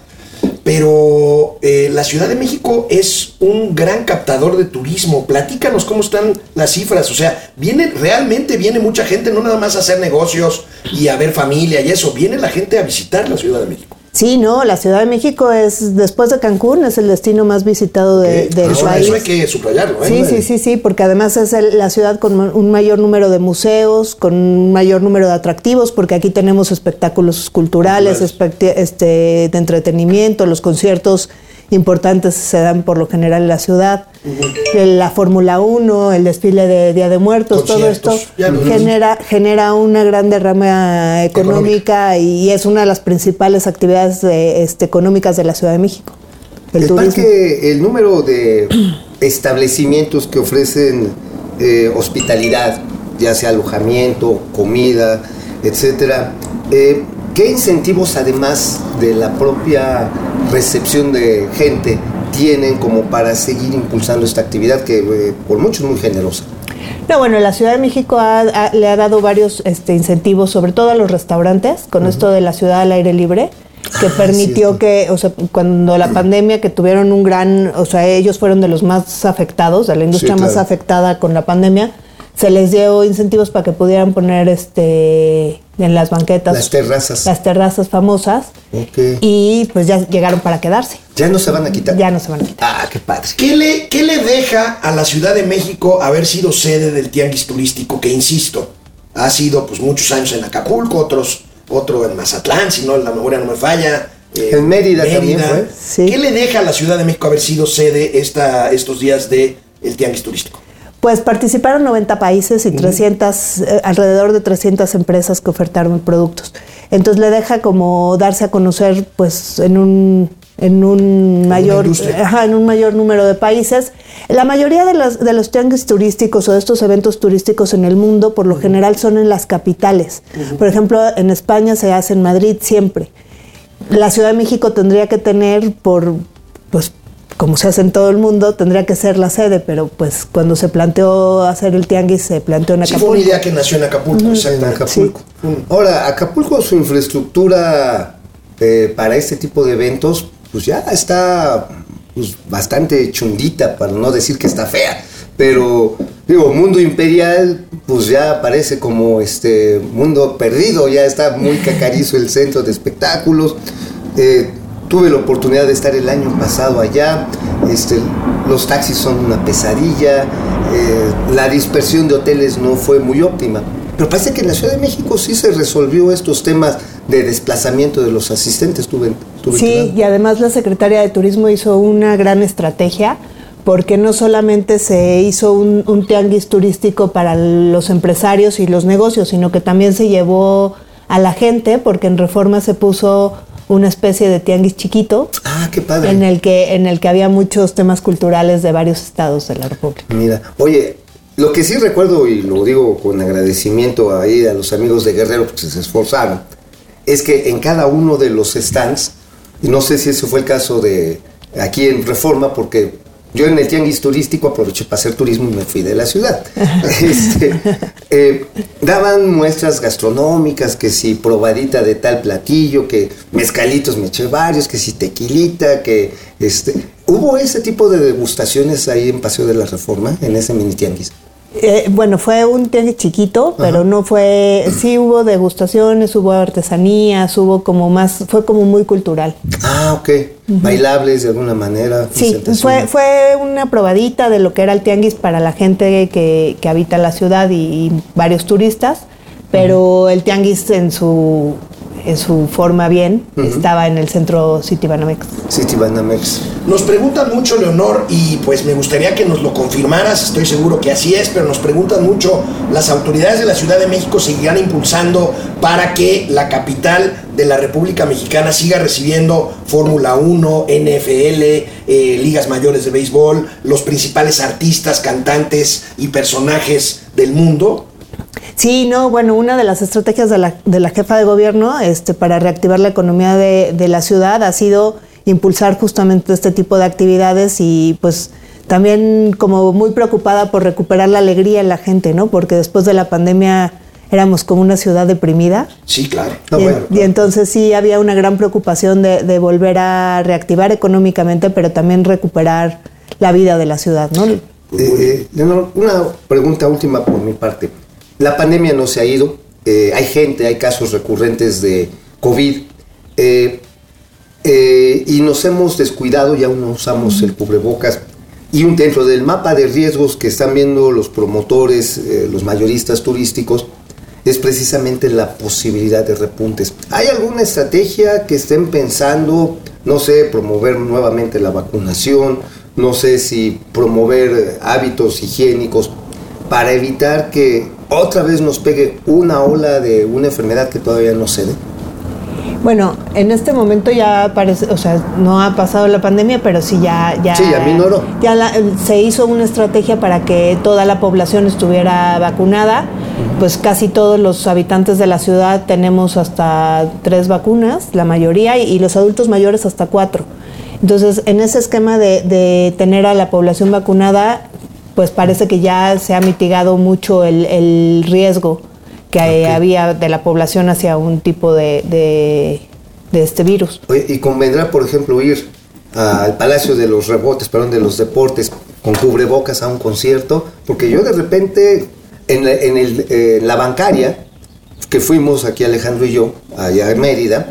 A: Pero eh, la Ciudad de México es un gran captador de turismo. Platícanos cómo están las cifras. O sea, viene, realmente viene mucha gente, no nada más a hacer negocios y a ver familia y eso. Viene la gente a visitar la Ciudad de México.
I: Sí, no, la Ciudad de México es, después de Cancún, es el destino más visitado de- del
A: ahora
I: país.
A: eso hay que subrayarlo. ¿eh?
I: Sí, sí, sí, sí, porque además es el- la ciudad con un mayor número de museos, con un mayor número de atractivos, porque aquí tenemos espectáculos culturales, este, de entretenimiento, los conciertos importantes se dan por lo general en la ciudad, la Fórmula 1, el desfile de Día de Muertos, todo esto
A: ya
I: genera, genera una gran derrama económica y es una de las principales actividades de- este, económicas de la Ciudad de México. El,
H: El, parque, el número de establecimientos que ofrecen eh, hospitalidad, ya sea alojamiento, comida, etcétera, eh, ¿qué incentivos además de la propia recepción de gente tienen como para seguir impulsando esta actividad que eh, por mucho es muy generosa?
I: No, bueno, la Ciudad de México ha- ha- le ha dado varios este, incentivos, sobre todo a los restaurantes, con esto de la ciudad al aire libre, que permitió que, o sea, cuando la pandemia, que tuvieron un gran, o sea, ellos fueron de los más afectados, de la industria más
H: claro.
I: afectada con la pandemia, se les dio incentivos para que pudieran poner este en las banquetas
H: Las terrazas.
I: las terrazas famosas y pues ya llegaron para quedarse.
H: ¿Ya no se van a quitar?
I: Ya no se van a quitar.
H: Ah, qué padre.
A: ¿Qué le, ¿Qué le deja a la Ciudad de México haber sido sede del tianguis turístico? Que insisto, ha sido pues muchos años en Acapulco, otros, otro en Mazatlán, si no la memoria no me falla. eh,
H: En Mérida también fue.
I: Sí.
A: ¿Qué le deja a la Ciudad de México haber sido sede esta, estos días del el tianguis turístico?
I: Pues participaron 90 países y 300, eh, alrededor de 300 empresas que ofertaron productos. Entonces le deja como darse a conocer pues en un en un mayor ajá, en un mayor número de países. La mayoría de los de los tianguis turísticos o de estos eventos turísticos en el mundo por lo general son en las capitales. Por ejemplo, en España se hace en Madrid siempre. La Ciudad de México tendría que tener por pues como se hace en todo el mundo, tendría que ser la sede, pero pues cuando se planteó hacer el tianguis se planteó en
A: Sí, fue
I: Acapulco.
A: una idea que nació en Acapulco,
H: En
A: exactamente.
H: Acapulco. Ahora, Acapulco, su infraestructura eh, para este tipo de eventos, pues ya está pues, bastante chundita, para no decir que está fea. Pero digo, mundo imperial, pues ya parece como este mundo perdido, ya está muy cacarizo el centro de espectáculos. Eh, tuve la oportunidad de estar el año pasado allá, este, los taxis son una pesadilla, eh, la dispersión de hoteles no fue muy óptima. Pero parece que en la Ciudad de México sí se resolvió estos temas de desplazamiento de los asistentes. Tuve, tuve
I: Sí, y además la Secretaria de Turismo hizo una gran estrategia porque no solamente se hizo un, un tianguis turístico para los empresarios y los negocios, sino que también se llevó a la gente, porque en Reforma se puso una especie de tianguis chiquito
H: Ah, qué padre.
I: en el que en el que había muchos temas culturales de varios estados de la República.
H: Mira, oye, lo que sí recuerdo y lo digo con agradecimiento ahí a los amigos de Guerrero porque se esforzaron, es que en cada uno de los stands, y no sé si ese fue el caso de aquí en Reforma, porque yo en el tianguis turístico aproveché para hacer turismo y me fui de la ciudad. Este, eh, daban muestras gastronómicas, que si probadita de tal platillo, que mezcalitos me eché varios, que si tequilita, que este, hubo ese tipo de degustaciones ahí en Paseo de la Reforma, en ese mini tianguis.
I: Eh, bueno, fue un tianguis chiquito, pero no fue, sí hubo degustaciones, hubo artesanías, hubo como más, fue como muy cultural.
H: Ah, ok. Bailables de alguna manera.
I: Sí, fue, fue una probadita de lo que era el tianguis para la gente que, que habita la ciudad y, y varios turistas, pero el tianguis en su, en su forma bien estaba en el centro City Banamex.
H: City Banamex.
A: Nos preguntan mucho, Leonor, y pues me gustaría que nos lo confirmaras, estoy seguro que así es, pero nos preguntan mucho, ¿las autoridades de la Ciudad de México seguirán impulsando para que la capital de la República Mexicana siga recibiendo Fórmula 1, NFL, eh, ligas mayores de béisbol, los principales artistas, cantantes y personajes del mundo?
I: Sí, no, bueno, una de las estrategias de la, de la jefa de gobierno este, para reactivar la economía de, de la ciudad ha sido impulsar justamente este tipo de actividades y pues también como muy preocupada por recuperar la alegría en la gente, ¿no? Porque después de la pandemia éramos como una ciudad deprimida.
A: Sí, claro.
H: Ah,
I: y,
H: bueno,
I: y entonces sí había una gran preocupación de, de volver a reactivar económicamente, pero también recuperar la vida de la ciudad, ¿no?
H: Eh, eh, Leonor, una pregunta última por mi parte. La pandemia no se ha ido, eh, hay gente, hay casos recurrentes de COVID eh, eh, y nos hemos descuidado, ya no usamos el cubrebocas. Y un dentro del mapa de riesgos que están viendo los promotores, los mayoristas turísticos, es precisamente la posibilidad de repuntes. ¿Hay alguna estrategia que estén pensando, no sé, promover nuevamente la vacunación, no sé si promover hábitos higiénicos para evitar que otra vez nos pegue una ola de una enfermedad que todavía no cede?
I: Bueno, en este momento ya parece, o sea, no ha pasado la pandemia, pero sí ya, ya,
H: Sí, ya minoró.
I: ya la- se hizo una estrategia para que toda la población estuviera vacunada. Pues casi todos los habitantes de la ciudad tenemos hasta tres vacunas, la mayoría, y, y los adultos mayores hasta cuatro. Entonces, en ese esquema de, de tener a la población vacunada, pues parece que ya se ha mitigado mucho el, el riesgo que había de la población hacia un tipo de, de- de este virus.
H: Y convendrá, por ejemplo, ir al Palacio de los Rebotes, perdón, de los Deportes, con cubrebocas a un concierto, porque yo de repente, en la, en el, eh, en la bancaria, que fuimos aquí Alejandro y yo, allá en Mérida,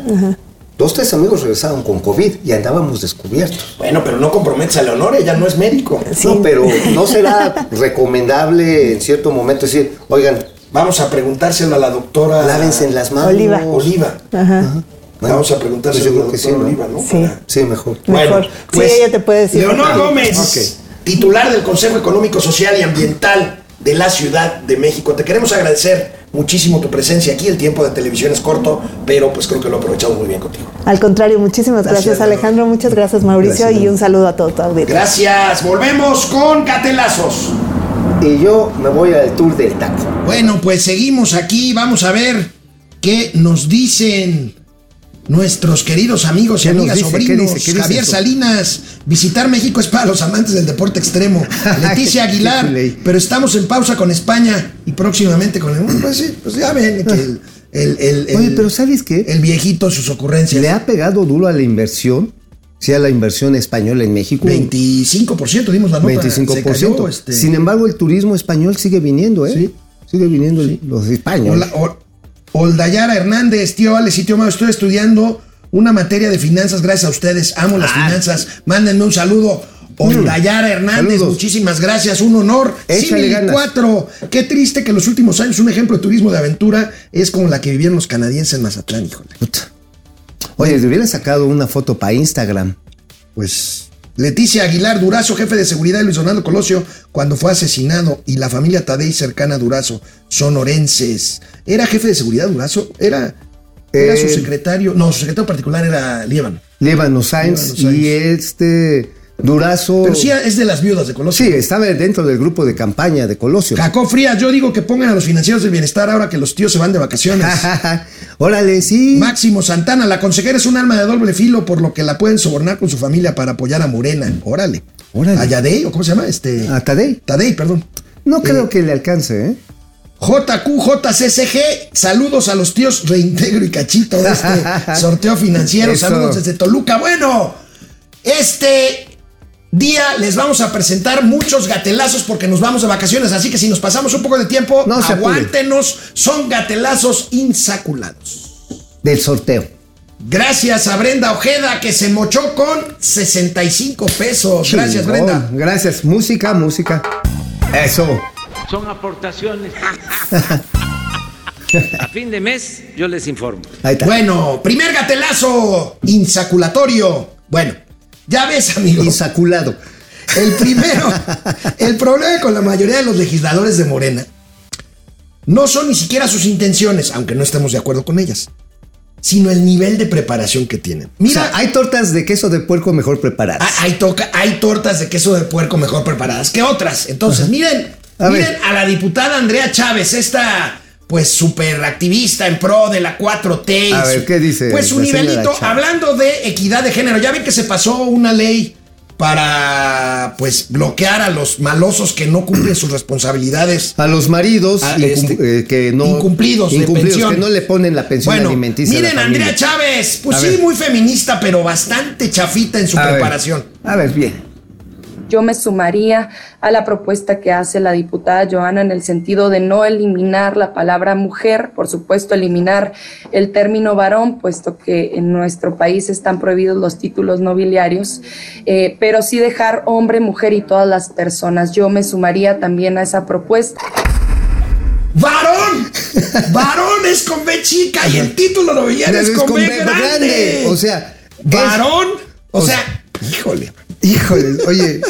H: dos, tres amigos regresaron con COVID y andábamos descubiertos.
A: Bueno, pero no comprometes a Leonor, ella no es médico.
H: No, pero ¿no será recomendable en cierto momento decir, oigan,
A: Vamos a preguntárselo a la doctora.
H: lávense en las manos?
I: Oliva.
A: Oliva.
I: Ajá.
H: Bueno,
A: Vamos a preguntárselo
H: pues yo
A: a la
H: creo que sí.
A: Oliva, ¿no?
I: Sí.
A: Para-
H: Sí, mejor.
I: Mejor. Sí, ella te puede decir.
A: Leonor
I: Ok.
A: Gómez, titular del Consejo Económico, Social y Ambiental de la Ciudad de México. Te queremos agradecer muchísimo tu presencia aquí. El tiempo de televisión es corto, pero pues creo que lo aprovechamos muy bien contigo.
I: Al contrario, muchísimas gracias,
A: Gracias,
I: Alejandro, muchas gracias Mauricio
H: Gracias,
I: y un saludo a todo tu audiencia.
A: Gracias. Volvemos con Gatelazos.
H: Y yo me voy al tour del taco.
A: Bueno, pues seguimos aquí. Vamos a ver qué nos dicen nuestros queridos amigos y
H: ¿Qué nos
A: amigas
H: dice? ¿Qué
A: sobrinos.
H: dice? ¿Qué dice
A: Javier
H: eso?
A: Salinas, visitar México es para los amantes del deporte extremo. Leticia Aguilar, pero estamos en pausa con España y próximamente con el. Pues sí, pues ya ven que el. el- el-
H: Oye, pero ¿sabes qué?
A: El viejito, sus ocurrencias.
H: Le ha pegado duro a la inversión sea la inversión española en México.
A: 25% dimos la nota.
H: 25%.
A: Se cayó, este,
H: Sin embargo, el turismo español sigue viniendo, ¿eh?
A: Sí.
H: Sigue viniendo los españoles.
A: Hola, Ol- Oldayara Hernández, tío Alex y tío Mau, estoy estudiando una materia de finanzas gracias a ustedes. Amo las
H: Ah.
A: finanzas. Mándenme un saludo. Oldayara Hernández,
H: Saludos.
A: muchísimas gracias, un honor.
H: Ganas.
A: 4. Qué triste que en los últimos años un ejemplo de turismo de aventura es como la que vivieron los canadienses en Mazatlán, híjole.
H: Puta. Oye, te hubieran sacado una foto para Instagram.
A: Pues Leticia Aguilar Durazo, jefe de seguridad de Luis Donaldo Colosio, cuando fue asesinado, y la familia Tadei cercana a Durazo, sonorenses. ¿Era jefe de seguridad Durazo? ¿Era, era
H: Eh,
A: su secretario? No, su secretario particular era Líbano.
H: Líbano Sainz
A: Líbano
H: y este Durazo.
A: Pero sí es de las viudas de Colosio.
H: Sí, estaba dentro del grupo de campaña de Colosio.
A: Jacob Frías, yo digo que pongan a los financieros del bienestar ahora que los tíos se van de vacaciones.
H: Órale, sí.
A: Máximo Santana, la consejera es un arma de doble filo, por lo que la pueden sobornar con su familia para apoyar a Morena. Órale.
H: Órale.
A: ¿A Yadei? ¿O cómo se llama? Este.
H: A Tadei.
A: Tadei, perdón.
H: No creo
A: Eh,
H: que le alcance, ¿eh?
A: JQJCCG, saludos a los tíos Reintegro y Cachito de este sorteo financiero.
H: Eso.
A: Saludos desde Toluca. Bueno, este día les vamos a presentar muchos gatelazos porque nos vamos de vacaciones. Así que si nos pasamos un poco de tiempo,
H: No
A: aguántenos. Son gatelazos insaculados.
H: Del sorteo.
A: Gracias a Brenda Ojeda que se mochó con 65 pesos. Gracias,
H: Chingón.
A: Brenda.
H: Gracias. Música, música. Eso.
D: Son aportaciones. A fin de mes yo les informo.
H: Ahí está.
A: Bueno, primer gatelazo insaculatorio. Bueno, ya ves, amigo.
H: Insaculado.
A: El primero, el problema con la mayoría de los legisladores de Morena no son ni siquiera sus intenciones, aunque no estemos de acuerdo con ellas, sino el nivel de preparación que tienen. Mira,
H: hay tortas de queso de puerco mejor preparadas.
A: Ah, hay, toca- hay tortas de queso de puerco mejor preparadas que otras. Entonces, miren,
H: A
A: miren
H: ver.
A: a la diputada Andrea Chávez, esta pues súper activista en pro de la 4T. y
H: A ver, ¿qué dice
A: Pues su nivelito, hablando de equidad de género, ya ven que se pasó una ley para pues bloquear a los malosos que no cumplen sus responsabilidades.
H: A los maridos
A: Ah, este,
H: eh, que no.
A: incumplidos de pensión.
H: que no le ponen la pensión
A: Bueno,
H: alimenticia. a la
A: miren. Andrea Chávez, pues
H: A
A: sí,
H: ver.
A: muy feminista, pero bastante chafita en su
H: A ver.
A: preparación.
H: A ver, bien.
J: Yo me sumaría a la propuesta que hace la diputada Joana en el sentido de no eliminar la palabra mujer, por supuesto eliminar el término varón, puesto que en nuestro país están prohibidos los títulos nobiliarios, eh, pero sí dejar hombre, mujer y todas las personas. Yo me sumaría también a esa propuesta.
A: ¡Varón! ¡Varón es con B chica y el título nobiliario es con,
H: con
A: B
H: B
A: grande.
H: grande. O sea,
A: ¡Varón! O,
H: o
A: sea, híjole.
H: Híjole, oye.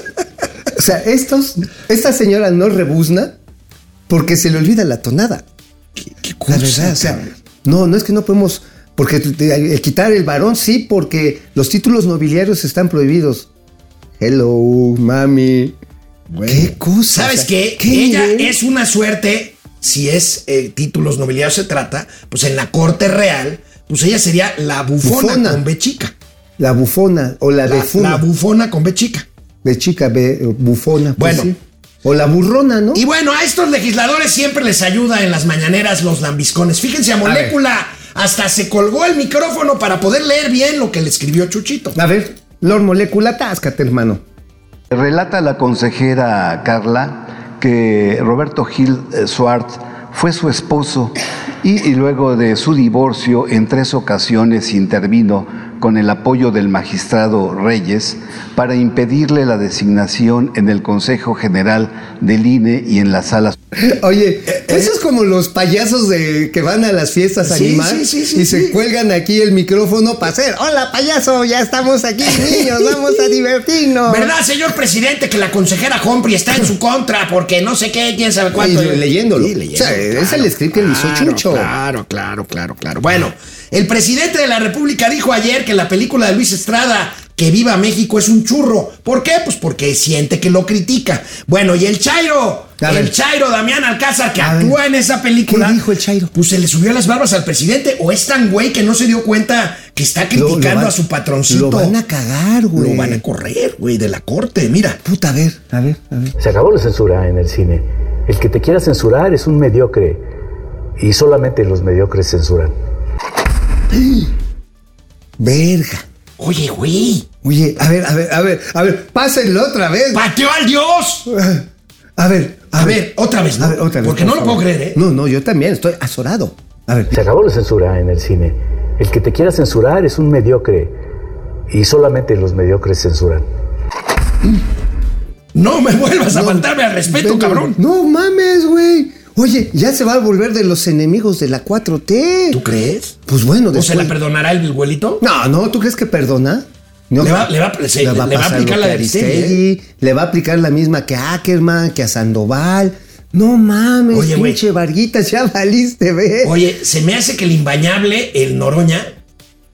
H: O sea, estos, esta señora no rebuzna porque se le olvida la tonada.
A: ¿Qué
H: La
A: cosa,
H: verdad, o sea, no, no es que no podemos. Porque el quitar el varón, sí, porque los títulos nobiliarios están prohibidos. Hello, mami. ¿Qué cosa?
A: ¿Sabes
H: O sea,
A: qué? Ella es una suerte, si es eh, títulos nobiliarios se trata, pues en la corte real, pues ella sería la bufona,
H: Bufona.
A: con B chica.
H: La bufona o la,
A: La,
H: befuna.
A: la bufona con B chica.
H: de chica be- bufona. pues
A: Bueno.
H: sí. O la burrona, ¿no?
A: Y bueno, a estos legisladores siempre les ayuda en las mañaneras los lambiscones. Fíjense, a Molécula hasta se colgó el micrófono para poder leer bien lo que le escribió Chuchito.
H: A ver, Lord Molécula, táscate, hermano.
K: Relata la consejera Carla que Roberto Gil eh, Suart fue su esposo y, y luego de su divorcio en tres ocasiones intervino con el apoyo del magistrado Reyes para impedirle la designación en el Consejo General del INE y en las salas.
H: Oye, eso es como los payasos de que van a las fiestas a
A: Eh, Sí,
H: animar
A: sí, sí, sí,
H: y se cuelgan aquí el micrófono para hacer, hola payaso, ya estamos aquí niños, vamos a divertirnos.
A: ¿Verdad, señor presidente, que la consejera Humphrey está en su contra porque no sé qué, quién sabe cuánto?
H: Y leyéndolo.
A: Sí, leyéndolo,
H: O sea, es el script que le hizo
A: claro,
H: Chucho.
A: Claro, claro, claro, claro. Bueno, el presidente de la República dijo ayer que la película de Luis Estrada, Que Viva México, es un churro. ¿Por qué? Pues porque siente que lo critica. Bueno, y el Chairo,
H: A
A: el
H: ver.
A: Chairo Damián Alcázar, que
H: A
A: actúa
H: ver.
A: en esa película.
H: ¿Qué dijo el Chairo?
A: Pues se le subió las barbas al presidente. O es tan güey que no se dio cuenta que está
H: Lo- lo
A: criticando
H: van-
A: a su patroncito.
H: Lo van a cagar, güey.
A: Lo van a correr, güey, de la corte. Mira.
H: Puta, a ver, a ver, a ver.
L: Se acabó la censura en el cine. El que te quiera censurar es un mediocre. Y solamente los mediocres censuran.
H: Verga.
A: Oye, güey.
H: Oye, a ver, a ver, a ver, a ver, pásenlo otra vez.
A: ¡Pateó al Dios!
H: A ver,
A: A ver, otra vez, ¿no?
H: A ver, otra vez.
A: Porque
H: por
A: no lo puedo creer, ¿eh?
H: No, no, yo también estoy azorado. A ver.
L: Se acabó la censura en el cine. El que te quiera censurar es un mediocre. Y solamente los mediocres censuran.
A: No me vuelvas a faltarme al respeto, cabrón.
H: No mames, güey. Oye, ya se va a volver de los enemigos de la 4T.
A: ¿Tú crees?
H: Pues bueno,
A: ¿O se
H: después...
A: la perdonará el abuelito?
H: No, no, ¿tú crees que perdona? No,
A: Le va- le va- se- le va a aplicar la de Aristegui, ¿eh?
H: Le va a aplicar la misma que a Ackerman, que a Sandoval. No mames,
A: Oye,
H: pinche Varguitas, ya valiste, ve.
A: Oye, se me hace que el imbañable, el Noroña,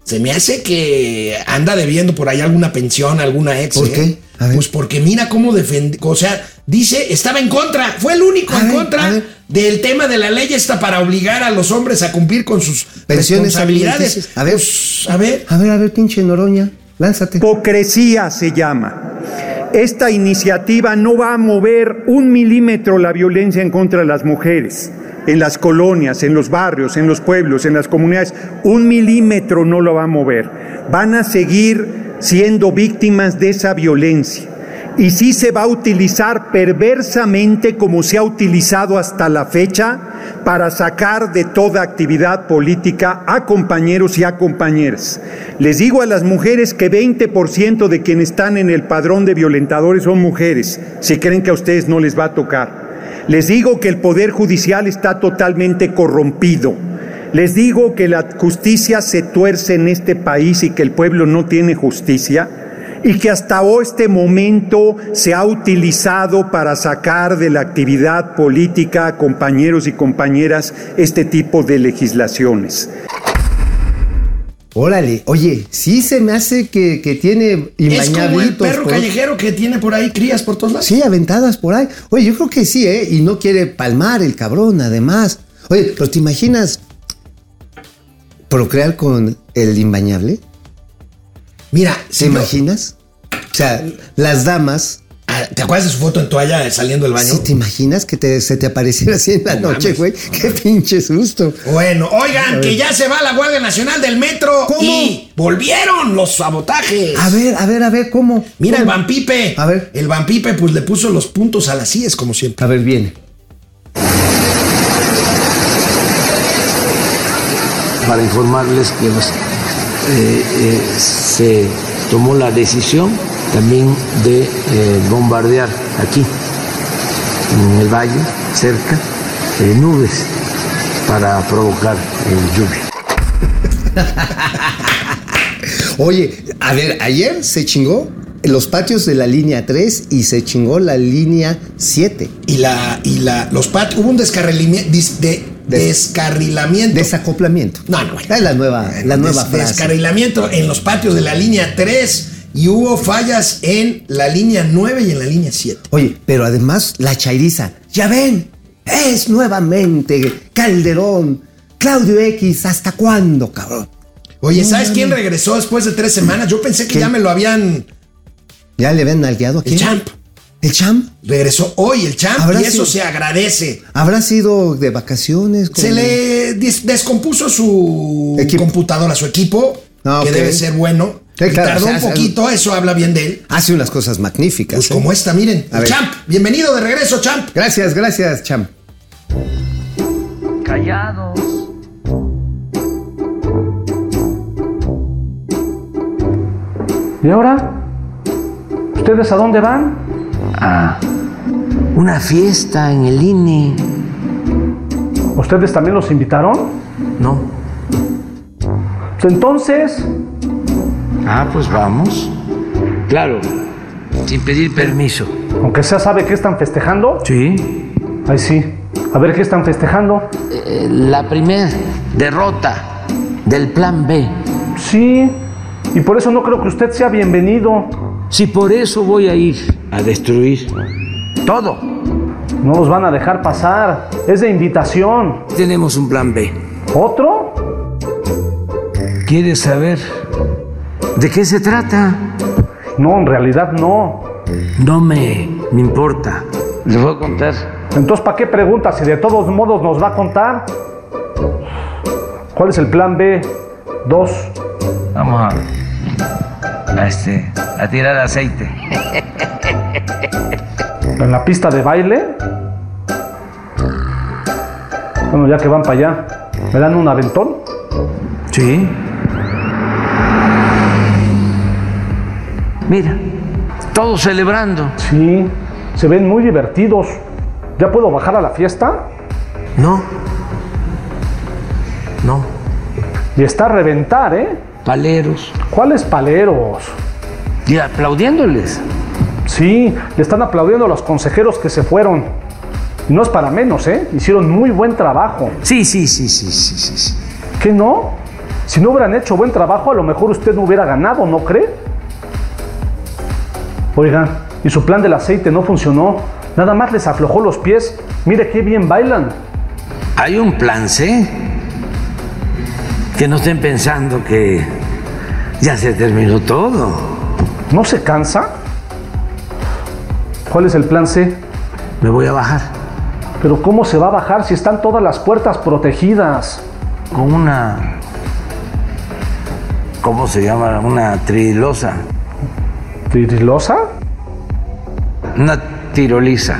A: se me hace que anda debiendo por ahí alguna pensión, alguna ex.
H: ¿Por
A: ¿eh?
H: qué? A ver.
A: Pues porque mira cómo defendió, o sea, dice, estaba en contra, fue el único
H: A
A: en
H: ver,
A: contra del tema de la ley esta para obligar a los hombres a cumplir con sus
H: Pensiones
A: responsabilidades.
H: A ver.
A: Pues, a ver.
H: A ver, a ver, pinche Noroña, lánzate.
M: Hipocresía se llama. Esta iniciativa no va a mover un milímetro la violencia en contra de las mujeres. En las colonias, en los barrios, en los pueblos, en las comunidades, un milímetro no lo va a mover. Van a seguir siendo víctimas de esa violencia. Y sí se va a utilizar perversamente como se ha utilizado hasta la fecha para sacar de toda actividad política a compañeros y a compañeras. Les digo a las mujeres que 20% de quienes están en el padrón de violentadores son mujeres, si creen que a ustedes no les va a tocar. Les digo que el Poder Judicial está totalmente corrompido. Les digo que la justicia se tuerce en este país y que el pueblo no tiene justicia y que hasta este momento se ha utilizado para sacar de la actividad política compañeros y compañeras este tipo de legislaciones.
H: Órale, oye, sí se me hace que, que tiene
A: Es como el perro
H: por-
A: callejero que tiene por ahí crías por todos lados.
H: Sí, aventadas por ahí. Oye, yo creo que sí, ¿eh? Y no quiere palmar el cabrón, además. Oye, pero ¿te imaginas procrear con el imbañable?
A: Mira,
H: ¿Te
A: si
H: imaginas? O sea, las damas.
A: Ah, ¿Te acuerdas de su foto en toalla saliendo del baño?
H: ¿Sí te imaginas que te- se te apareciera así en la
A: No
H: noche, güey? Qué pinche susto.
A: Bueno, oigan, que ya se va la Guardia Nacional del Metro
H: ¿Cómo?
A: y volvieron los sabotajes.
H: A ver, a ver, a ver, ¿cómo?
A: Mira el
H: ¿Cómo?
A: Vampipe.
H: A ver.
A: El Vampipe, pues le puso los puntos a las IES, como siempre.
H: A ver, viene.
D: para informarles que pues, eh, eh, se tomó la decisión también de eh, bombardear aquí, en el valle, cerca, eh, nubes para provocar eh, lluvia.
H: Oye, a ver, ayer se chingó los patios de la línea 3 y se chingó la línea 7.
A: Y la, y la, los pat hubo un descarrilamiento, de, descarrilamiento.
H: Desacoplamiento.
A: no, no, bueno.
H: Es la nueva, la nueva
A: Des-
H: frase.
A: Descarrilamiento en los patios de la línea 3 y hubo fallas en la línea 9 y en la línea 7.
H: Oye, pero además la chairiza, ya ven, es nuevamente Calderón, Claudio X, ¿hasta cuándo, cabrón?
A: Oye, ¿sabes quién regresó después de tres semanas? Yo pensé que ya me lo habían.
H: ¿Ya le habían nalgueado aquí?
A: El champ.
H: ¿El champ?
A: Regresó hoy el champ y eso
H: sido-
A: se agradece.
H: ¿Habrá sido de vacaciones? con-
A: Se le des- descompuso su
H: Equipo.
A: computadora, su equipo,
H: Ah,
A: que debe ser bueno.
H: Claro,
A: tardó
H: o sea,
A: un
H: hace-
A: poquito, eso habla bien de él.
H: Hace unas cosas magníficas.
A: Pues
H: ¿eh?
A: como esta, miren.
H: A
A: El
H: ver.
A: champ, bienvenido de regreso, champ.
H: Gracias, gracias, champ.
D: Callados.
N: ¿Y ahora? ¿Ustedes a dónde van?
D: A una fiesta en el INE.
N: ¿Ustedes también los invitaron?
D: No.
N: Pues entonces,
D: Ah, pues vamos. Claro, sin pedir permiso.
N: aunque sea sabe qué están festejando.
D: Sí.
N: Ay, sí. A ver qué están festejando.
D: Eh, la primera derrota del plan B.
N: Sí. Y por eso no creo que usted sea bienvenido.
D: Si por eso voy a ir a destruir todo.
N: No los van a dejar pasar. Es de invitación.
D: Tenemos un plan B.
N: ¿Otro?
D: ¿Quieres saber de qué se trata?
N: No, en realidad no.
D: No me, me importa. Le voy a contar.
N: Entonces, ¿para qué pregunta si de todos modos nos va a contar? ¿Cuál es el plan B? Dos.
D: Vamos a a, este, a tirar aceite.
N: ¿En la pista de baile? Bueno, ya que van para allá, ¿me dan un aventón?
D: Sí. Mira, todos celebrando.
N: Sí, se ven muy divertidos. ¿Ya puedo bajar a la fiesta?
D: No. No.
N: Y está a reventar, ¿eh?
D: Paleros.
N: ¿Cuáles paleros?
D: Y aplaudiéndoles.
N: Sí, le están aplaudiendo a los consejeros que se fueron. Y no es para menos, ¿eh? Hicieron muy buen trabajo.
D: Sí, sí, sí, sí, sí, sí. sí.
N: ¿Qué no? Si no hubieran hecho buen trabajo, a lo mejor usted no hubiera ganado, ¿no cree? Oigan, y su plan del aceite no funcionó. Nada más les aflojó los pies. Mire qué bien bailan.
D: Hay un plan C. Que no estén pensando que ya se terminó todo.
N: ¿No se cansa? ¿Cuál es el plan C?
D: Me voy a bajar.
N: Pero ¿cómo se va a bajar si están todas las puertas protegidas?
D: Con una... ¿Cómo se llama? Una trilosa.
N: ¿Trilosa?
D: Una tiroliza.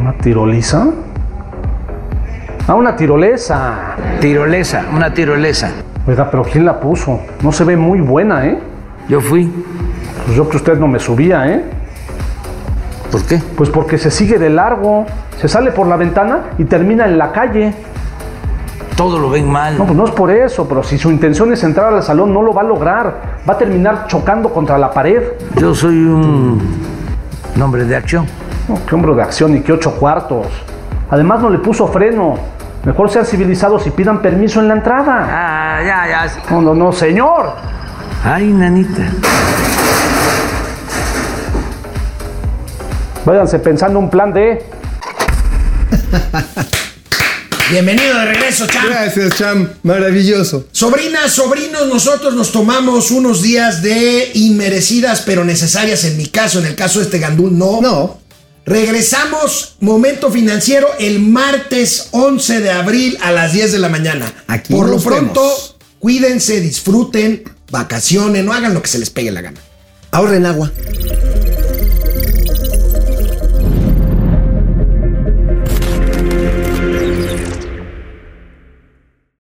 N: ¿Una tiroliza? Ah, una tirolesa.
D: Tirolesa, una tirolesa.
N: Oiga, pero ¿quién la puso? No se ve muy buena, ¿eh?
D: Yo fui.
N: Pues yo que usted no me subía, ¿eh?
D: ¿Por qué?
N: Pues porque se sigue de largo. Se sale por la ventana y termina en la calle.
D: Todo lo ven mal.
N: No, pues no es por eso, pero si su intención es entrar al salón, no lo va a lograr. Va a terminar chocando contra la pared.
D: Yo soy un hombre de acción.
N: No, qué hombre de acción y qué ocho cuartos. Además no le puso freno. Mejor sean civilizados y pidan permiso en la entrada.
D: Ah, ya, ya.
N: No, no, no, señor.
D: Ay, nanita.
N: Váyanse pensando un plan de...
A: Bienvenido de regreso, Cham.
H: Gracias, Cham. Maravilloso.
A: Sobrinas, sobrinos, nosotros nos tomamos unos días de inmerecidas pero necesarias en mi caso, en el caso de este gandul, no.
H: No.
A: Regresamos, momento financiero, el martes 11 de abril a las 10 de la mañana.
H: Aquí
A: Por lo pronto,
H: vemos.
A: cuídense, disfruten, vacacionen, no hagan lo que se les pegue la gana.
H: Ahorren agua.